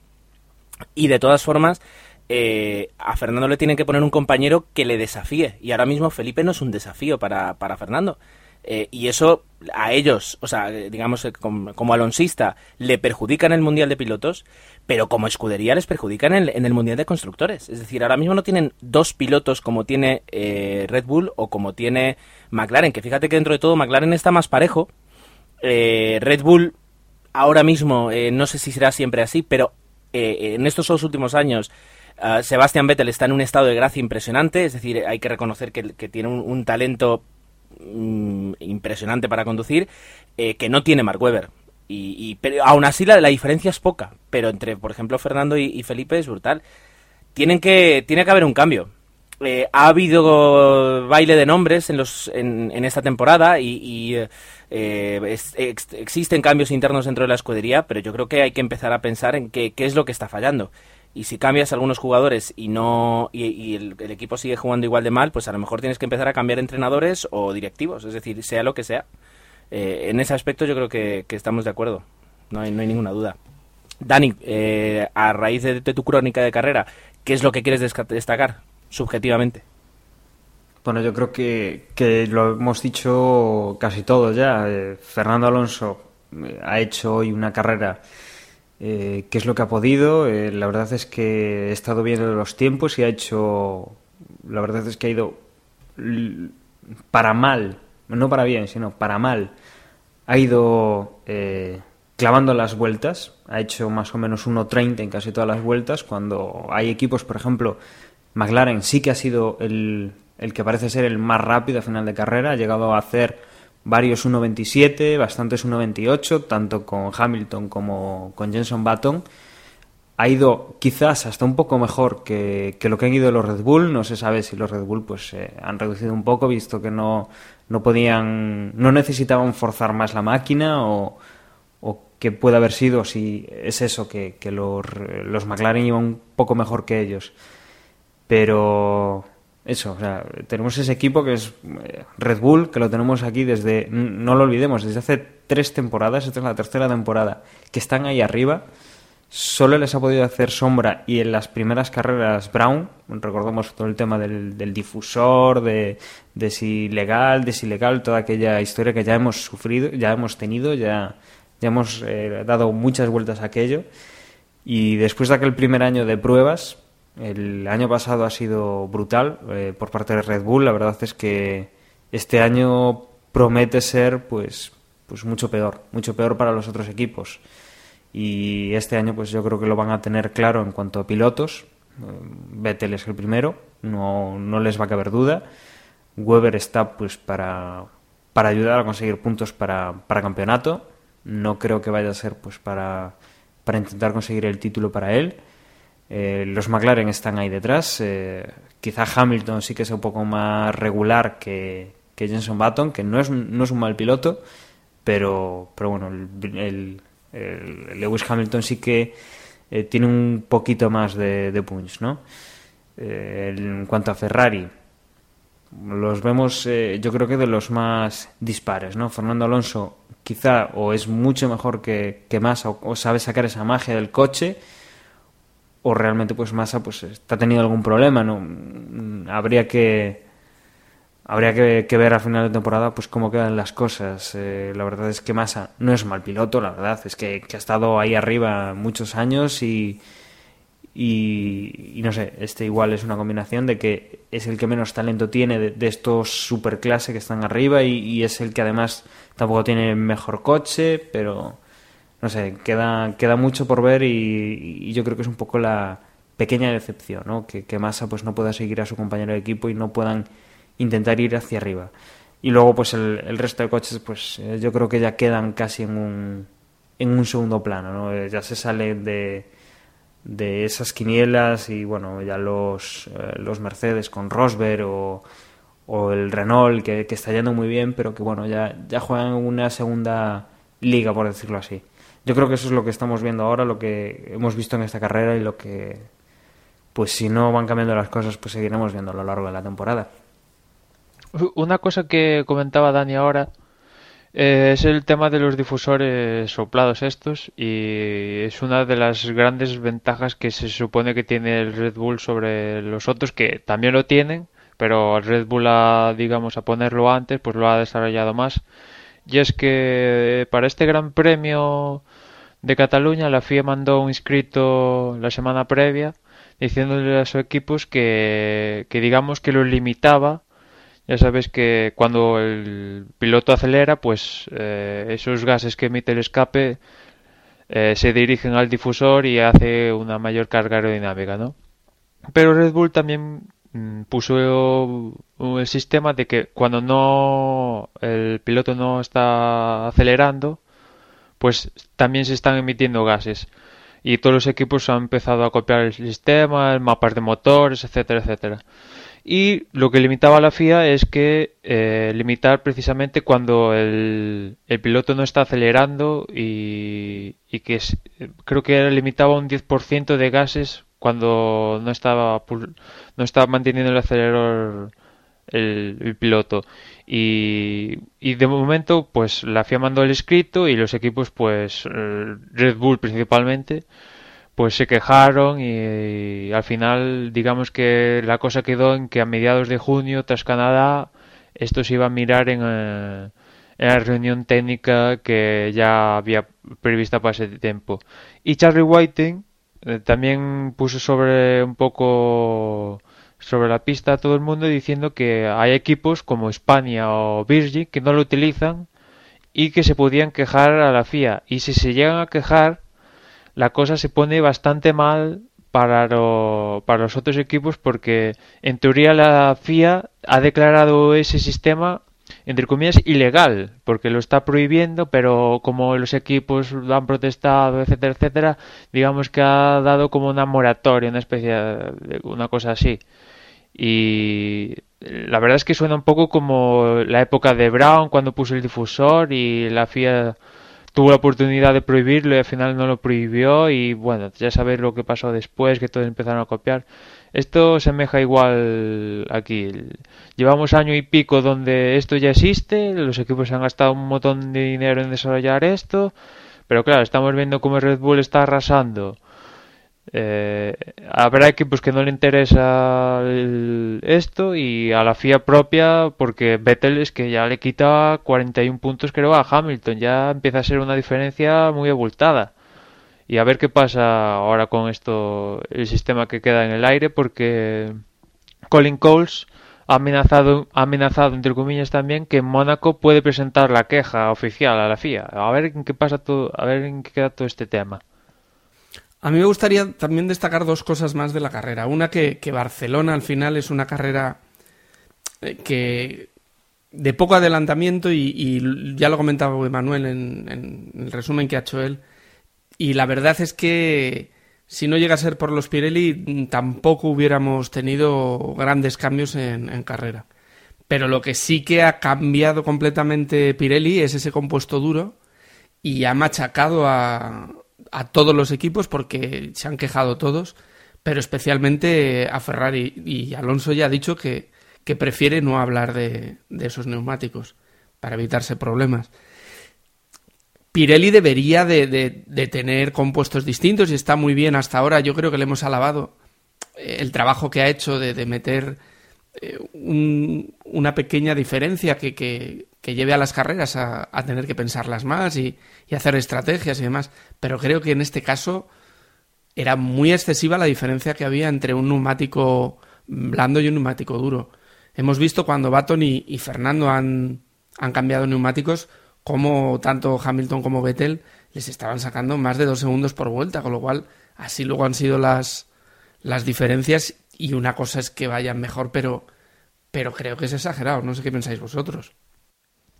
Y de todas formas, eh, a Fernando le tienen que poner un compañero que le desafíe. Y ahora mismo Felipe no es un desafío para, para Fernando. Eh, y eso a ellos, o sea, digamos, eh, como, alonsista, le perjudica en el Mundial de Pilotos, pero como escudería les perjudica en el, en el Mundial de Constructores. Es decir, ahora mismo no tienen dos pilotos como tiene Red Bull o como tiene McLaren, que fíjate que dentro de todo McLaren está más parejo. Red Bull ahora mismo, no sé si será siempre así, pero en estos dos últimos años Ah, Sebastián Vettel está en un estado de gracia impresionante, es decir, hay que reconocer que, tiene un, talento mm, impresionante para conducir, eh, que no tiene Mark Webber. Y, pero aún así la, la, diferencia es poca, pero entre, por ejemplo, Fernando y, Felipe es brutal. Tienen que, tiene que haber un cambio. Eh, ha habido baile de nombres en, los, en, esta temporada y, eh, existen cambios internos dentro de la escudería, pero yo creo que hay que empezar a pensar en qué, es lo que está fallando y si cambias algunos jugadores y no y, el, equipo sigue jugando igual de mal, pues a lo mejor tienes que empezar a cambiar entrenadores o directivos, es decir, sea lo que sea. Eh, en ese aspecto yo creo que, estamos de acuerdo, no hay, no hay ninguna duda. Dani, eh, a raíz de, tu crónica de carrera, ¿qué es lo que quieres destacar subjetivamente? Bueno, yo creo que, que lo hemos dicho casi todos ya. Eh, Fernando Alonso ha hecho hoy una carrera eh, qué es lo que ha podido. Eh, la verdad es que he estado viendo los tiempos y ha hecho. La verdad es que ha ido para mal, no para bien, sino para mal. Ha ido eh, clavando las vueltas. Ha hecho más o menos 1.30 en casi todas las vueltas. Cuando hay equipos, por ejemplo, McLaren sí que ha sido el, el que parece ser el más rápido a final de carrera. Ha llegado a hacer varios 1.27, bastantes 1.28, tanto con Hamilton como con Jenson Button. Ha ido quizás hasta un poco mejor que, lo que han ido los Red Bull. No se sabe si los Red Bull pues han reducido un poco, visto que no, no podían, no necesitaban forzar más la máquina o, o que puede haber sido si es eso, que, que los, los McLaren iban un poco mejor que ellos. Pero eso, o sea, tenemos ese equipo que es eh, Red Bull, que lo tenemos aquí desde, no lo olvidemos, desde hace tres temporadas, esta es la tercera temporada, que están ahí arriba. Solo les ha podido hacer sombra y en las primeras carreras Brown, recordamos todo el tema del, difusor, de, de, si legal, de si ilegal, toda aquella historia que ya hemos sufrido, ya hemos tenido, ya, ya hemos eh, dado muchas vueltas a aquello. Y después de aquel primer año de pruebas, el año pasado ha sido brutal eh, por parte de Red Bull. La verdad es que este año promete ser pues, pues mucho peor, mucho peor para los otros equipos. Y este año pues yo creo que lo van a tener claro en cuanto a pilotos. Eh, Vettel es el primero, no, no les va a caber duda. Weber está pues para, para ayudar a conseguir puntos para, para campeonato. No creo que vaya a ser pues para, para intentar conseguir el título para él Eh, los McLaren están ahí detrás. Eh, quizá Hamilton sí que es un poco más regular que, que Jenson Button, que no es, no es un mal piloto, pero, pero bueno, el, Lewis Hamilton sí que eh, tiene un poquito más de, punch, ¿no? en cuanto a Ferrari, los vemos yo creo que de los más dispares, ¿no? Fernando Alonso quizá o es mucho mejor que, que o, sabe sacar esa magia del coche o realmente pues Massa pues está teniendo algún problema no mm, habría que habría que, ver al final de temporada pues cómo quedan las cosas. Eh, la verdad es que Massa no es mal piloto la verdad. Es que, ha estado ahí arriba muchos años y, y, no sé este igual es una combinación de que es el que menos talento tiene de, estos superclase que están arriba y, y es el que además tampoco tiene mejor coche pero no sé, queda, queda mucho por ver y, yo creo que es un poco la pequeña decepción, ¿no? Que, que Massa pues no pueda seguir a su compañero de equipo y no puedan intentar ir hacia arriba. Y luego pues el, resto de coches pues eh, yo creo que ya quedan casi en un, en un segundo plano, ¿no? Eh, ya se salen de, de esas quinielas y bueno, ya los, eh, los Mercedes con Rosberg o, o el Renault que, que, está yendo muy bien, pero que bueno, ya, ya juegan una segunda liga, por decirlo así yo creo que eso es lo que estamos viendo ahora, lo que hemos visto en esta carrera y lo que, pues si no van cambiando las cosas, pues seguiremos viendo a lo largo de la temporada. Una cosa que comentaba Dani ahora eh, es el tema de los difusores soplados estos y es una de las grandes ventajas que se supone que tiene el Red Bull sobre los otros que también lo tienen, pero el Red Bull a, digamos a ponerlo antes pues lo ha desarrollado más y es que para este Gran Premio de Cataluña, la FIA mandó un inscrito la semana previa diciéndole a sus equipos que, que digamos que lo limitaba. Ya sabes que cuando el piloto acelera, pues eh, esos gases que emite el escape eh, se dirigen al difusor y hace una mayor carga aerodinámica, ¿no? Pero Red Bull también mm, puso el sistema de que cuando no el piloto no está acelerando, pues también se están emitiendo gases. Y todos los equipos han empezado a copiar el sistema, mapas de motores, etcétera, etcétera. Y lo que limitaba la FIA es que eh, limitar precisamente cuando el, piloto no está acelerando y, que creo que limitaba un 10% de gases cuando no estaba, no estaba manteniendo el acelerador el, piloto. Y, de momento, pues la FIA mandó el escrito y los equipos, pues Red Bull principalmente, pues se quejaron y, al final, digamos que la cosa quedó en que a mediados de junio, tras Canadá, esto se iba a mirar en, eh, la reunión técnica que ya había prevista para ese tiempo. Y Charlie Whiting eh, también puso sobre un poco sobre la pista a todo el mundo diciendo que hay equipos como España o Virgin que no lo utilizan y que se podían quejar a la FIA. Y si se llegan a quejar, la cosa se pone bastante mal para, para los otros equipos porque en teoría la FIA ha declarado ese sistema entre comillas ilegal porque lo está prohibiendo pero como los equipos lo han protestado etcétera etcétera digamos que ha dado como una moratoria una especie de una cosa así y la verdad es que suena un poco como la época de Brown cuando puso el difusor y la FIA tuvo la oportunidad de prohibirlo y al final no lo prohibió y bueno, ya sabéis lo que pasó después, que todos empezaron a copiar. Esto semeja igual aquí. Llevamos año y pico donde esto ya existe, los equipos han gastado un montón de dinero en desarrollar esto, pero claro, estamos viendo cómo Red Bull está arrasando eh, habrá equipos que no le interesa esto y a la FIA propia porque Vettel es que ya le quita 41 puntos creo a Hamilton. Ya empieza a ser una diferencia muy abultada. Y a ver qué pasa ahora con esto el sistema que queda en el aire porque Colin Coles ha amenazado, amenazado entre comillas también que Mónaco puede presentar la queja oficial a la FIA. A ver en qué pasa todo a ver en qué queda todo este tema a mí me gustaría también destacar dos cosas más de la carrera. Una que, Barcelona al final es una carrera eh, que de poco adelantamiento y, ya lo comentaba Emanuel en, en, el resumen que ha hecho él. Y la verdad es que si no llega a ser por los Pirelli, tampoco hubiéramos tenido grandes cambios en, carrera. Pero lo que sí que ha cambiado completamente Pirelli es ese compuesto duro y ha machacado a, a todos los equipos porque se han quejado todos, pero especialmente a Ferrari. Y Alonso ya ha dicho que, que prefiere no hablar de, de esos neumáticos para evitarse problemas. Pirelli debería de, tener compuestos distintos y está muy bien hasta ahora. Yo creo que le hemos alabado eh, el trabajo que ha hecho de, meter eh, una pequeña diferencia que, lleve a las carreras a, tener que pensarlas más y, hacer estrategias y demás. Pero creo que en este caso era muy excesiva la diferencia que había entre un neumático blando y un neumático duro. Hemos visto cuando Baton y, Fernando han, han cambiado neumáticos como tanto Hamilton como Vettel les estaban sacando más de dos segundos por vuelta, con lo cual así luego han sido las, las diferencias y una cosa es que vayan mejor, pero, pero creo que es exagerado, no sé qué pensáis vosotros.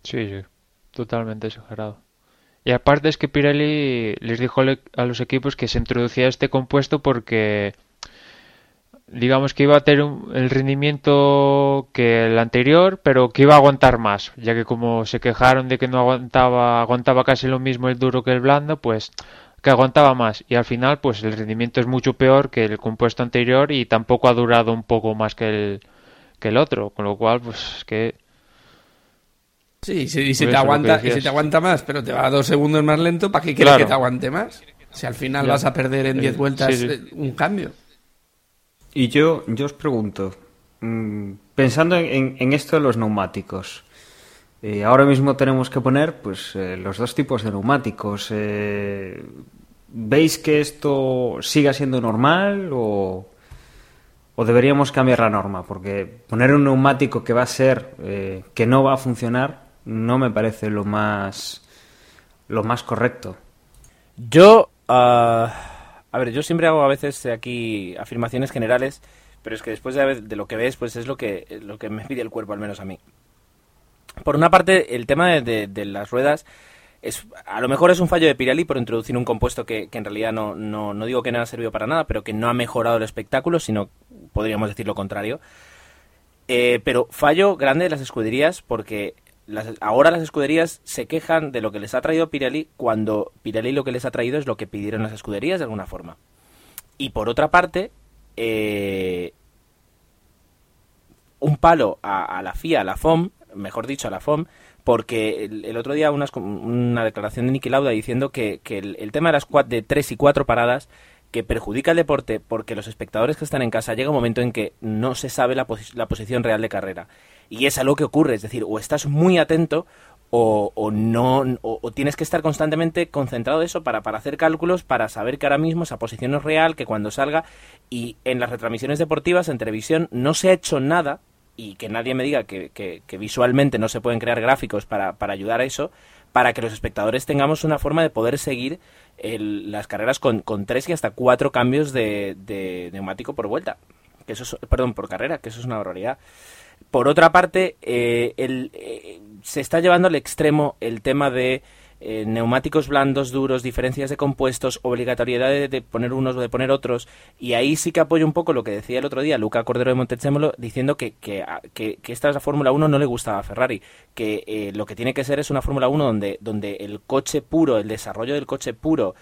Sí, sí, totalmente exagerado. Y aparte es que Pirelli les dijo a los equipos que se introducía este compuesto porque digamos que iba a tener el rendimiento que el anterior, pero que iba a aguantar más, ya que como se quejaron de que no aguantaba, aguantaba casi lo mismo el duro que el blando, pues que aguantaba más y al final pues el rendimiento es mucho peor que el compuesto anterior y tampoco ha durado un poco más que el, que el otro, con lo cual pues que Sí, y si, te aguanta, y si te aguanta más, pero te va dos segundos más lento, ¿para qué quieres que te aguante más? Si al final vas a perder en 10 vueltas eh, un cambio. Y yo, yo os pregunto, mm, pensando en, esto de los neumáticos, eh, ahora mismo tenemos que poner pues eh, los dos tipos de neumáticos. Eh, ¿Veis que esto siga siendo normal o, o, deberíamos cambiar la norma? Porque poner un neumático que va a ser, que no va a funcionar, no me parece lo más, lo más correcto. Yo... Ah, a ver, yo siempre hago a veces aquí afirmaciones generales, pero es que después de, lo que ves, pues es lo que, lo que me pide el cuerpo, al menos a mí. Por una parte, el tema de, las ruedas es, a lo mejor es un fallo de Pirelli por introducir un compuesto que, en realidad no, no, no, digo que no ha servido para nada, pero que no ha mejorado el espectáculo, sino podríamos decir lo contrario. Eh, pero fallo grande de las escuderías porque ahora las escuderías se quejan de lo que les ha traído Pirelli cuando Pirelli lo que les ha traído es lo que pidieron las escuderías de alguna forma. Y por otra parte, eh, un palo a, la FIA, a la FOM, mejor dicho, a la FOM, porque el, otro día una declaración de Niki Lauda diciendo que, el, tema de las de tres y cuatro paradas que perjudica el deporte porque los espectadores que están en casa llega un momento en que no se sabe la, la posición real de carrera y es algo que ocurre, es decir, o estás muy atento o, o no o, tienes que estar constantemente concentrado en eso para, para hacer cálculos para saber que ahora mismo esa posición es real que cuando salga y en las retransmisiones deportivas en televisión no se ha hecho nada y que nadie me diga que, que, visualmente no se pueden crear gráficos para, para, ayudar a eso para que los espectadores tengamos una forma de poder seguir las carreras con, con, tres y hasta cuatro cambios de, de neumático por vuelta. Que eso es, perdón por carrera que eso es una barbaridad por otra parte, eh, eh, se está llevando al extremo el tema de eh, neumáticos blandos, duros, diferencias de compuestos, obligatoriedad de, poner unos o de poner otros, y ahí sí que apoyo un poco lo que decía el otro día Luca Cordero de Montezemolo, diciendo que, que, que, esta es la Fórmula 1 no le gustaba a Ferrari, que lo que tiene que ser es una Fórmula 1 donde, donde el coche puro, el desarrollo del coche puro,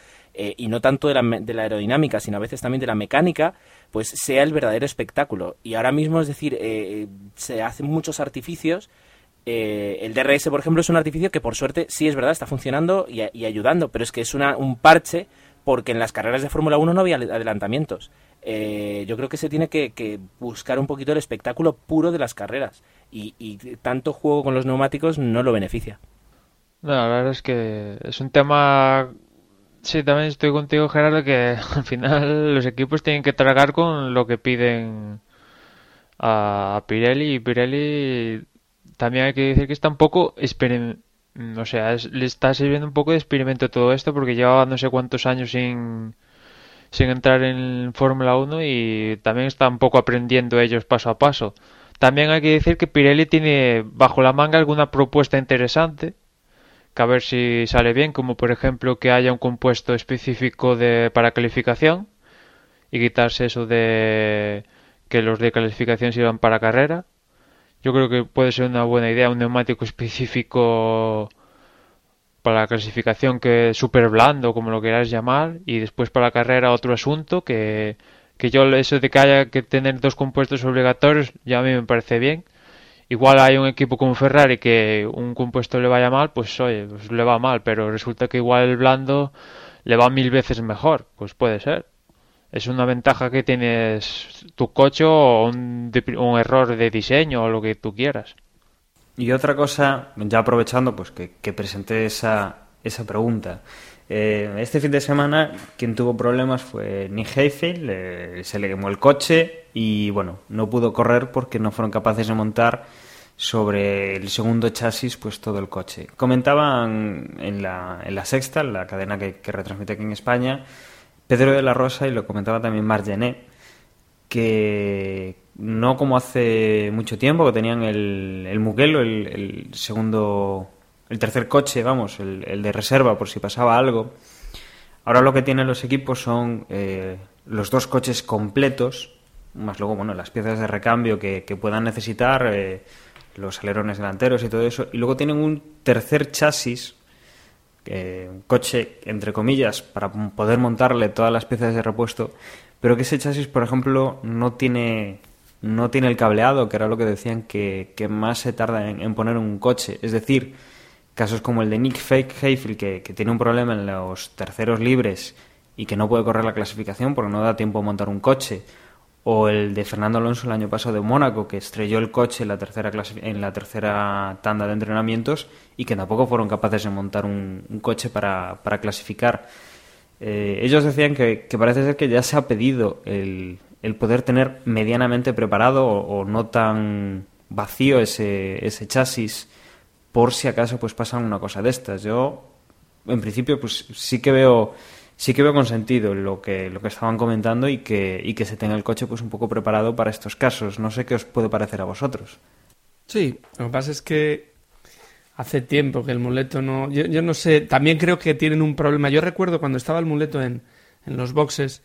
y no tanto de la, de la aerodinámica, sino a veces también de la mecánica, pues sea el verdadero espectáculo. Y ahora mismo, es decir, eh, se hacen muchos artificios. Eh, el DRS, por ejemplo, es un artificio que por suerte sí es verdad, está funcionando y, ayudando, pero es que es una, un parche porque en las carreras de Fórmula 1 no había adelantamientos. Eh, yo creo que se tiene que, buscar un poquito el espectáculo puro de las carreras y, y tanto juego con los neumáticos no lo beneficia. La verdad es que es un tema Sí, también estoy contigo, Gerardo, que al final los equipos tienen que tragar con lo que piden a Pirelli y Pirelli también hay que decir que está un poco o sea, le está sirviendo un poco de experimento todo esto porque llevaba no sé cuántos años sin sin entrar en Fórmula 1 y también está un poco aprendiendo ellos paso a paso. También hay que decir que Pirelli tiene bajo la manga alguna propuesta interesante a ver si sale bien, como por ejemplo que haya un compuesto específico de, para calificación, y quitarse eso de que los de clasificación sirvan para carrera. Yo creo que puede ser una buena idea un neumático específico para la clasificación que es súper blando, como lo quieras llamar, y después para la carrera otro asunto que, que yo eso de que haya que tener dos compuestos obligatorios ya a mí me parece bien. Igual hay un equipo como Ferrari que un compuesto le vaya mal, pues oye, pues le va mal, pero resulta que igual el blando le va mil veces mejor, pues puede ser. Es una ventaja que tienes tu coche o un, un error de diseño o lo que tú quieras. Y otra cosa, ya aprovechando pues que, que presenté esa, esa pregunta. Eh, este fin de semana quien tuvo problemas fue Nick Heifel, se le quemó el coche y bueno, no pudo correr porque no fueron capaces de montar sobre el segundo chasis pues todo el coche. Comentaban en la, en la sexta, la cadena que, retransmite aquí en España, Pedro de la Rosa y lo comentaba también Margené, que no como hace mucho tiempo que tenían el, el, el segundo el tercer coche, vamos, el, de reserva por si pasaba algo. Ahora lo que tienen los equipos son eh, los dos coches completos, más luego, bueno, las piezas de recambio que, puedan necesitar, eh, los alerones delanteros y todo eso. Y luego tienen un tercer chasis, un coche, entre comillas, para poder montarle todas las piezas de repuesto, pero que ese chasis, por ejemplo, no tiene no tiene el cableado, que era lo que decían que, más se tarda en, en poner un coche. Es decir, Casos como el de Nick Fake Hayfield, que, tiene un problema en los terceros libres y que no puede correr la clasificación porque no da tiempo a montar un coche. O el de Fernando Alonso el año pasado de Mónaco, que estrelló el coche en la tercera, en la tercera tanda de entrenamientos y que tampoco fueron capaces de montar un, coche para, clasificar. Eh, ellos decían que, parece ser que ya se ha pedido el, poder tener medianamente preparado o, o no tan vacío ese, ese chasis por si acaso pues pasan una cosa de estas. Yo, en principio, pues sí que veo sí que veo con sentido lo que, lo que estaban comentando y que, y que se tenga el coche pues un poco preparado para estos casos. No sé qué os puede parecer a vosotros. Sí, lo que pasa es que hace tiempo que el muleto no... Yo, no sé, también creo que tienen un problema. Yo recuerdo cuando estaba el muleto en, en los boxes,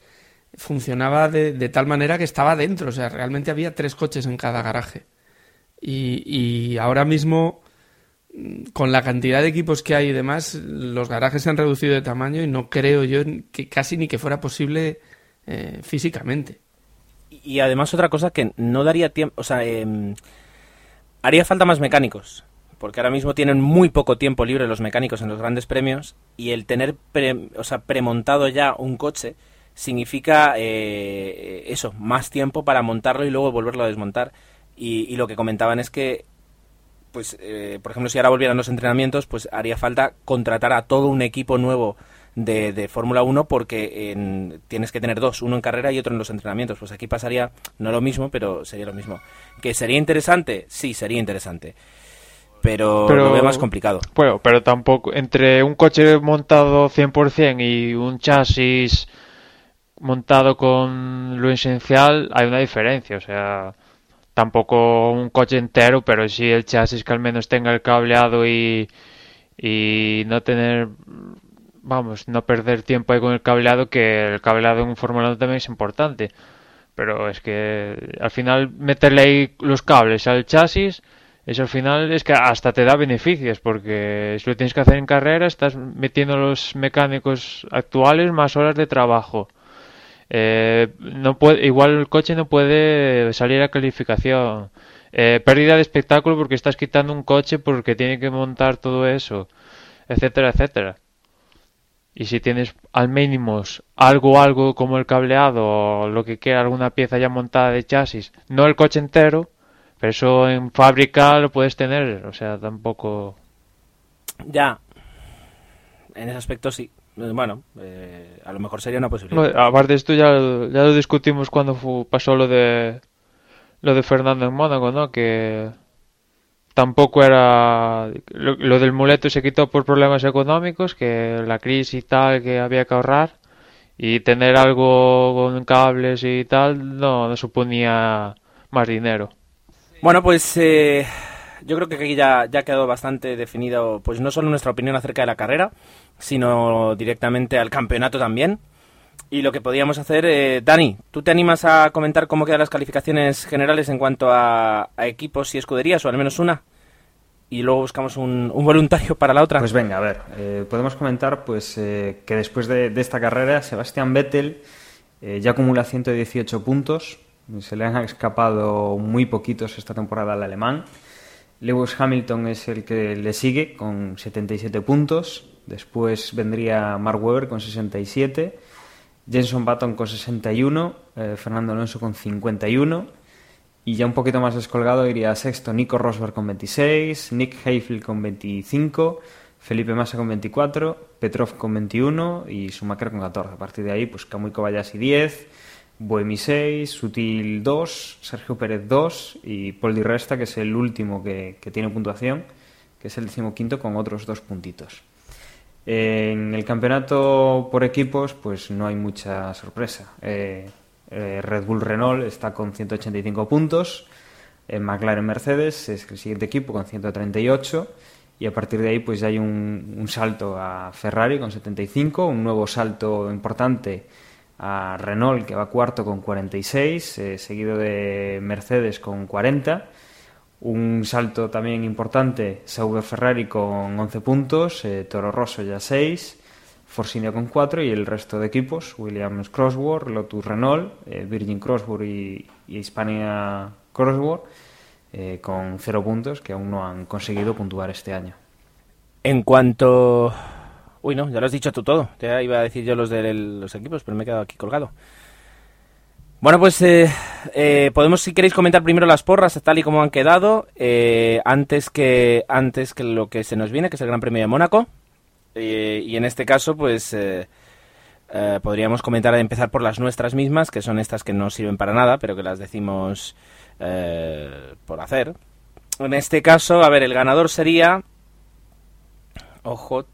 funcionaba de, de, tal manera que estaba dentro, o sea, realmente había tres coches en cada garaje. Y, y ahora mismo con la cantidad de equipos que hay y demás, los garajes se han reducido de tamaño y no creo yo que casi ni que fuera posible eh, físicamente. Y además otra cosa que no daría tiempo, o sea, em, haría falta más mecánicos, porque ahora mismo tienen muy poco tiempo libre los mecánicos en los grandes premios y el tener o sea, premontado ya un coche significa eh, eso, más tiempo para montarlo y luego volverlo a desmontar. y, lo que comentaban es que pues, eh, por ejemplo, si ahora volvieran los entrenamientos, pues haría falta contratar a todo un equipo nuevo de, de Fórmula 1 porque tienes que tener dos, uno en carrera y otro en los entrenamientos. Pues aquí pasaría no lo mismo, pero sería lo mismo. ¿Que sería interesante? Sí, sería interesante. Pero, lo veo más complicado. Bueno, pero tampoco, entre un coche montado 100% y un chasis montado con lo esencial, hay una diferencia. O sea, tampoco un coche entero, pero sí el chasis que al menos tenga el cableado y, y no tener, vamos, no perder tiempo ahí con el cableado, que el cableado en un Fórmula 1 también es importante. Pero es que al final meterle ahí los cables al chasis, eso al final es que hasta te da beneficios, porque si lo tienes que hacer en carrera, estás metiendo los mecánicos actuales más horas de trabajo. Eh, no puede, igual el coche no puede salir a calificación. Eh, pérdida de espectáculo porque estás quitando un coche porque tiene que montar todo eso, etcétera, etcétera. Y si tienes al mínimo algo, algo como el cableado o lo que quiera, alguna pieza ya montada de chasis, no el coche entero, pero eso en fábrica lo puedes tener, o sea, tampoco. Ya, en ese aspecto sí. Bueno, eh, a lo mejor sería una posibilidad. aparte de esto ya, ya lo discutimos cuando pasó lo de lo de Fernando en Mónaco, ¿no? Que tampoco era lo, del muleto se quitó por problemas económicos, que la crisis y tal que había que ahorrar y tener algo con cables y tal no, no suponía más dinero. Bueno, pues eh, yo creo que aquí ya, ya ha quedado bastante definido, pues no solo nuestra opinión acerca de la carrera, sino directamente al campeonato también. Y lo que podíamos hacer, eh, Dani, ¿tú te animas a comentar cómo quedan las calificaciones generales en cuanto a, equipos y escuderías, o al menos una? Y luego buscamos un, voluntario para la otra. Pues venga, a ver, eh, podemos comentar pues eh, que después de, esta carrera, Sebastián Vettel ya acumula 118 puntos, se le han escapado muy poquitos esta temporada al alemán. Lewis Hamilton es el que le sigue con 77 puntos, después vendría Mark Webber con 67 Jenson Button con 61, eh, Fernando Alonso con 51 y ya un poquito más descolgado iría sexto Nico Rosberg con 26, Nick Heifel con 25, Felipe Massa con 24, Petrov con 21 y Schumacher con 14. A partir de ahí, pues Kamui Kobayashi 10, Buemi 6, Sutil 2, Sergio Pérez 2 y Paul Resta, que es el último que, tiene puntuación, que es el decimoquinto con otros dos puntitos. En el campeonato por equipos, pues no hay mucha sorpresa. Eh, eh, Red Bull Renault está con 185 puntos, McLaren Mercedes es el siguiente equipo con 138 y a partir de ahí pues ya hay un, salto a Ferrari con 75, un nuevo salto importante a Renault que va cuarto con 46, eh, seguido de Mercedes con 40 un salto también importante, Sauber Ferrari con 11 puntos, eh, Toro Rosso ya 6, Force con 4 y el resto de equipos, Williams Crossworth, Lotus Renault, eh, Virgin Crossworth y, Hispania Crossworth, eh, con 0 puntos que aún no han conseguido puntuar este año. En cuanto... Uy, no, ya lo has dicho tú todo. Te iba a decir yo los de los equipos, pero me he quedado aquí colgado. Bueno, pues eh, eh, podemos, si queréis, comentar primero las porras, tal y como han quedado, eh, antes, que, antes que lo que se nos viene, que es el Gran Premio de Mónaco. y en este caso, pues podríamos comentar, empezar por las nuestras mismas, que son estas que no sirven para nada, pero que las decimos por hacer. En este caso, a ver, el ganador sería OJ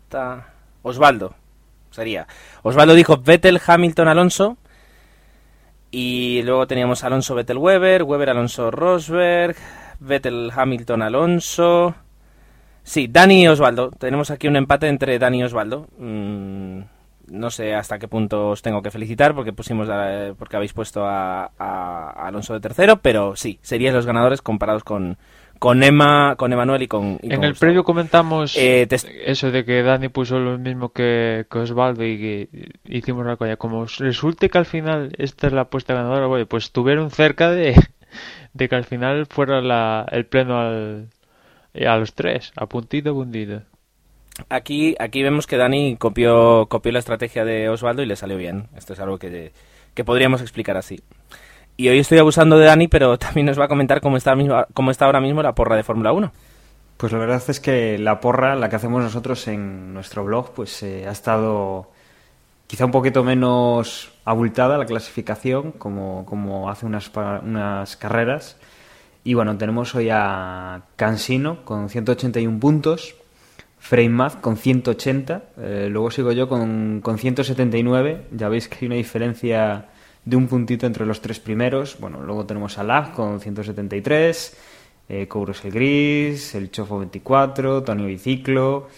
Osvaldo. Sería. Osvaldo dijo Vettel, Hamilton, Alonso. Y luego teníamos Alonso Vettel Weber, Weber Alonso Rosberg, Vettel Hamilton Alonso. Sí, Dani y Osvaldo. Tenemos aquí un empate entre Dani y Osvaldo. Mm, no sé hasta qué punto os tengo que felicitar porque pusimos eh, porque habéis puesto a, a Alonso de tercero, pero sí, seríais los ganadores comparados con, con Emma, con Emanuel y con. en el previo comentamos eh, eso de que Dani puso lo mismo que, Osvaldo y que hicimos la coña. Como resulte que al final esta es la apuesta ganadora, pues estuvieron cerca de, de que al final fuera la, el pleno al, a los tres, a puntito puntito. Aquí, aquí vemos que Dani copió, copió la estrategia de Osvaldo y le salió bien. Esto es algo que, que podríamos explicar así. Y hoy estoy abusando de Dani, pero también nos va a comentar cómo está, cómo está ahora mismo la porra de Fórmula 1. Pues la verdad es que la porra, la que hacemos nosotros en nuestro blog, pues eh, ha estado quizá un poquito menos abultada la clasificación, como, hace unas, unas carreras. Y bueno, tenemos hoy a Cansino con 181 puntos, Frame con 180, eh, luego sigo yo con, con 179. Ya veis que hay una diferencia de un puntito entre los tres primeros. Bueno, luego tenemos a Lag con 173, eh, el Gris, el Chofo 24, Tony Biciclo.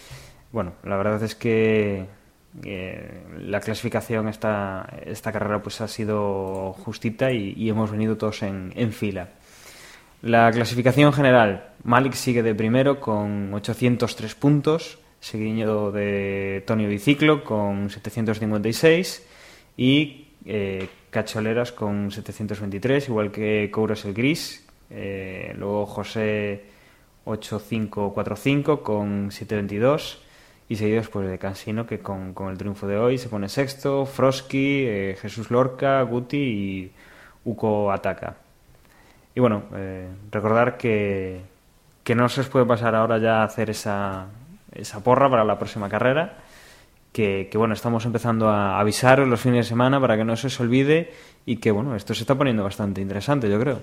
Bueno, la verdad es que eh, la clasificación esta, esta carrera pues ha sido justita y, hemos venido todos en, fila. La clasificación general, Malik sigue de primero con 803 puntos, seguido de Tony Biciclo con 756 y eh, Cacholeras con 723, igual que Couras el Gris. Eh, luego José 8545 con 722 y seguidos pues de Cansino que con, el triunfo de hoy se pone sexto, Frosky, eh, Jesús Lorca, Guti y Uco Ataca. Y bueno, eh, recordar que, que no se os puede pasar ahora ya a hacer esa, esa porra para la próxima carrera que, bueno, estamos empezando a avisaros los fines de semana para que no se os olvide y que bueno, esto se está poniendo bastante interesante, yo creo.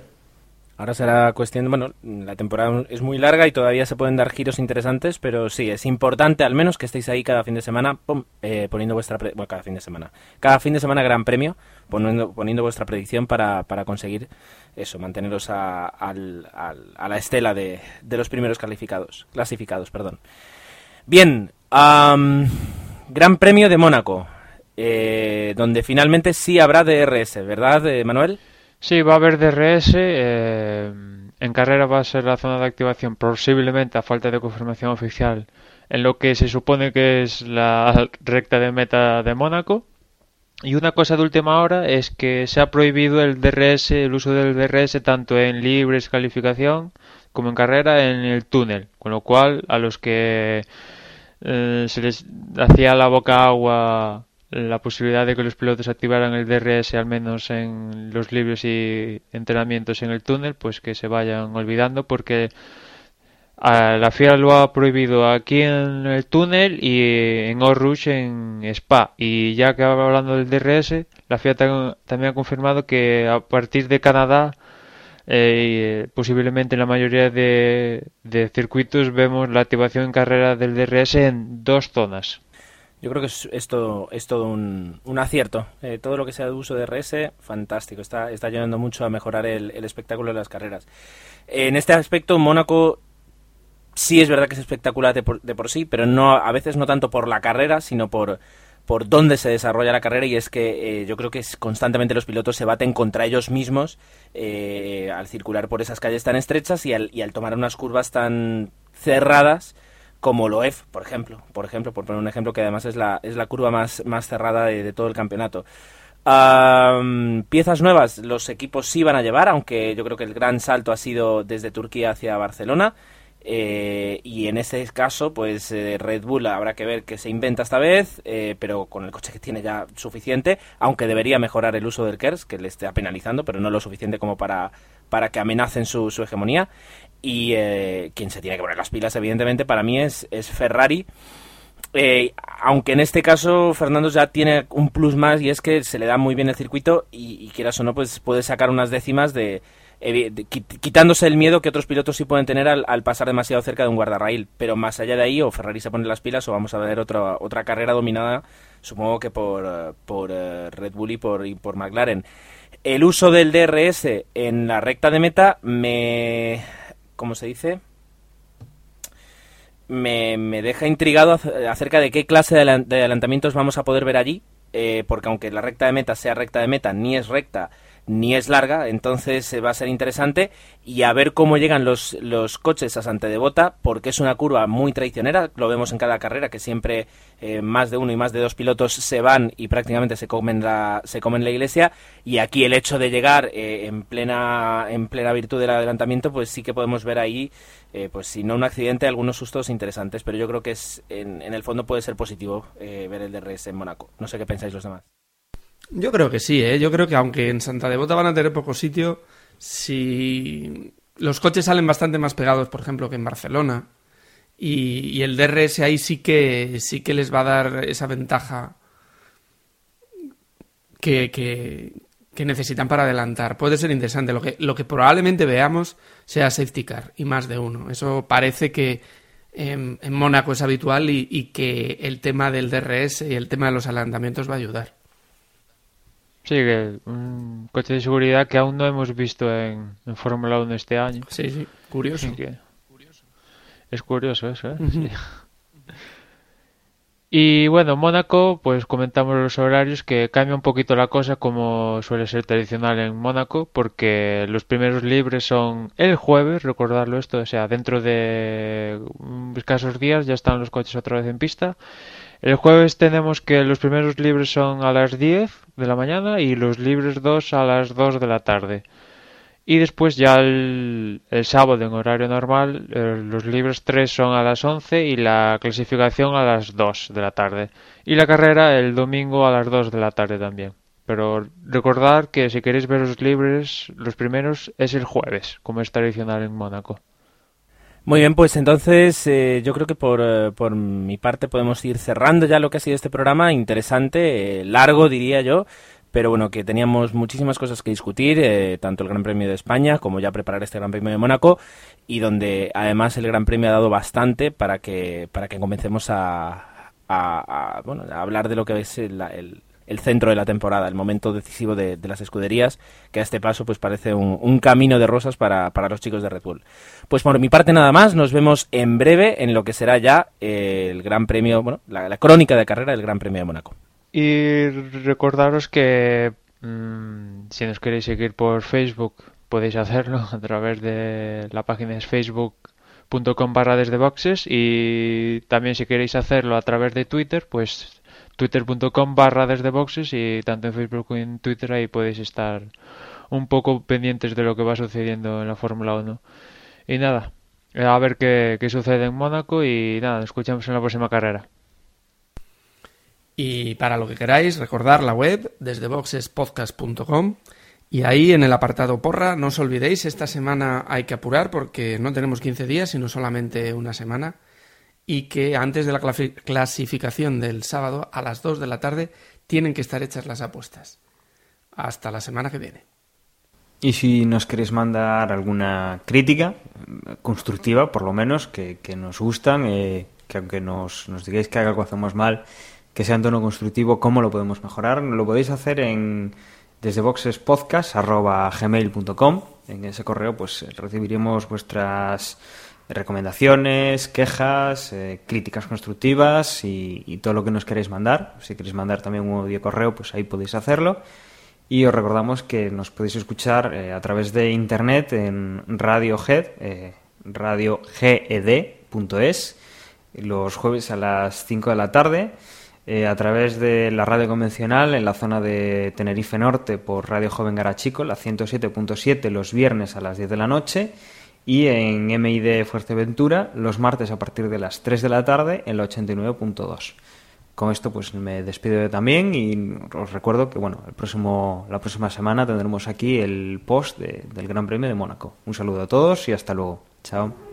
Ahora será cuestión, bueno, la temporada es muy larga y todavía se pueden dar giros interesantes, pero sí, es importante al menos que estéis ahí cada fin de semana eh, poniendo vuestra, bueno, cada fin de semana, cada fin de semana gran premio, poniendo, poniendo vuestra predicción para, para conseguir eso, manteneros a, a la estela de, de, los primeros calificados, clasificados, perdón. Bien, Gran Premio de Mónaco. eh, donde finalmente sí habrá DRS, ¿verdad, eh, Manuel? Sí, va a haber DRS. Eh, en carrera va a ser la zona de activación, posiblemente a falta de confirmación oficial, en lo que se supone que es la recta de meta de Mónaco. Y una cosa de última hora es que se ha prohibido el DRS, el uso del DRS tanto en libres calificación como en carrera en el túnel, con lo cual a los que eh, se les hacía la boca agua la posibilidad de que los pilotos activaran el DRS al menos en los libres y entrenamientos en el túnel, pues que se vayan olvidando porque la FIA lo ha prohibido aquí en el túnel y en Orush en Spa. Y ya que hablando del DRS, la FIA también ha confirmado que a partir de Canadá, eh, posiblemente en la mayoría de, circuitos, vemos la activación en carrera del DRS en dos zonas. Yo creo que es, todo, es todo un, acierto. Eh, todo lo que sea de uso de DRS, fantástico. Está, está ayudando mucho a mejorar el, el espectáculo de las carreras. En este aspecto, Mónaco sí es verdad que es espectacular de por, sí, pero no a veces no tanto por la carrera, sino por, por dónde se desarrolla la carrera y es que eh, yo creo que constantemente los pilotos se baten contra ellos mismos eh, al circular por esas calles tan estrechas y al, y al tomar unas curvas tan cerradas como lo es, por ejemplo, por ejemplo, por poner un ejemplo que además es la, es la curva más, más cerrada de, todo el campeonato. piezas nuevas los equipos sí van a llevar, aunque yo creo que el gran salto ha sido desde Turquía hacia Barcelona. Eh, y en ese caso, pues eh, Red Bull habrá que ver qué se inventa esta vez, eh, pero con el coche que tiene ya suficiente, aunque debería mejorar el uso del KERS, que le esté penalizando, pero no lo suficiente como para, para que amenacen su, hegemonía. Y quien se tiene que poner las pilas, evidentemente, para mí es, Ferrari. aunque en este caso Fernando ya tiene un plus más y es que se le da muy bien el circuito y, y quieras o no, pues puede sacar unas décimas de, quitándose el miedo que otros pilotos sí pueden tener al, pasar demasiado cerca de un guardarraíl. Pero más allá de ahí, o Ferrari se pone las pilas o vamos a ver otra, otra carrera dominada, supongo que por, por eh, Red Bull y por, y por McLaren. El uso del DRS en la recta de meta me... ¿Cómo se dice? Me, me deja intrigado acerca de qué clase de adelantamientos vamos a poder ver allí, eh, porque aunque la recta de meta sea recta de meta, ni es recta, ni es larga, entonces eh, va a ser interesante y a ver cómo llegan los, los coches a Santa Devota, porque es una curva muy traicionera, lo vemos en cada carrera, que siempre eh, más de uno y más de dos pilotos se van y prácticamente se comen la, se comen la iglesia, y aquí el hecho de llegar eh, en, plena, en plena virtud del adelantamiento, pues sí que podemos ver ahí, pues si no un accidente, algunos sustos interesantes, pero yo creo que es en, en el fondo puede ser positivo ver el DRS en Mónaco. No sé qué pensáis los demás. Yo creo que sí, ¿eh? yo creo que aunque en Santa Devota van a tener poco sitio, si los coches salen bastante más pegados, por ejemplo, que en Barcelona, y, el DRS ahí sí que, sí que les va a dar esa ventaja que, que, necesitan para adelantar. Puede ser interesante. Lo que, lo que probablemente veamos sea safety car y más de uno. Eso parece que en, en Mónaco es habitual y, y que el tema del DRS y el tema de los adelantamientos va a ayudar. Sí, un coche de seguridad que aún no hemos visto en, Fórmula 1 este año. Sí, sí, curioso. Es curioso eso, ¿eh? Y bueno, Mónaco, pues comentamos los horarios que cambia un poquito la cosa como suele ser tradicional en Mónaco, porque los primeros libres son el jueves, recordarlo esto, o sea, dentro de escasos días ya están los coches otra vez en pista. El jueves tenemos que los primeros libres son a las 10 de la mañana y los libres 2 a las 2 de la tarde. Y después ya el, sábado en horario normal eh, los libres 3 son a las 11 y la clasificación a las 2 de la tarde. Y la carrera el domingo a las 2 de la tarde también. Pero recordad que si queréis ver los libres, los primeros es el jueves, como es tradicional en Mónaco. Muy bien, pues entonces eh, yo creo que por, eh, por, mi parte podemos ir cerrando ya lo que ha sido este programa, interesante, eh, largo diría yo, pero bueno, que teníamos muchísimas cosas que discutir, tanto el Gran Premio de España como ya preparar este Gran Premio de Mónaco, y donde además el Gran Premio ha dado bastante para que, para que comencemos a, a, bueno, a hablar de lo que es el, el centro de la temporada, el momento decisivo de, las escuderías, que a este paso pues parece un, camino de rosas para, los chicos de Red Bull. Pues por mi parte nada más, nos vemos en breve en lo que será ya el Gran Premio, bueno, la, crónica de carrera del Gran Premio de Mónaco. Y recordaros que mm, si nos queréis seguir por Facebook podéis hacerlo a través de la página es facebook.com barra desde boxes y también si queréis hacerlo a través de Twitter pues twitter.com barra desde boxes y tanto en Facebook como en Twitter ahí podéis estar un poco pendientes de lo que va sucediendo en la Fórmula 1. Y nada, a ver qué, qué sucede en Mónaco y nada, nos escuchamos en la próxima carrera. Y para lo que queráis, recordar la web desde boxespodcast.com y ahí en el apartado porra, no os olvidéis, esta semana hay que apurar porque no tenemos 15 días, sino solamente una semana y que antes de la clasificación del sábado a las 2 de la tarde tienen que estar hechas las apuestas. Hasta la semana que viene. Y si nos queréis mandar alguna crítica constructiva, por lo menos, que, nos gustan, eh, que aunque nos, nos digáis que algo hacemos mal, que sea en tono constructivo, cómo lo podemos mejorar, lo podéis hacer en desde boxespodcast.gmail.com. En ese correo pues recibiremos vuestras recomendaciones, quejas, eh, críticas constructivas y, todo lo que nos queréis mandar. Si queréis mandar también un audio correo, pues ahí podéis hacerlo. Y os recordamos que nos podéis escuchar eh, a través de internet en Radiohead, eh, radioged.es, los jueves a las 5 de la tarde, eh, a través de la radio convencional en la zona de Tenerife Norte por Radio Joven Garachico, la 107.7 los viernes a las 10 de la noche y en MID Fuerteventura los martes a partir de las 3 de la tarde en la 89.2 con esto pues me despido también y os recuerdo que bueno el próximo la próxima semana tendremos aquí el post de, del Gran Premio de Mónaco. Un saludo a todos y hasta luego. Chao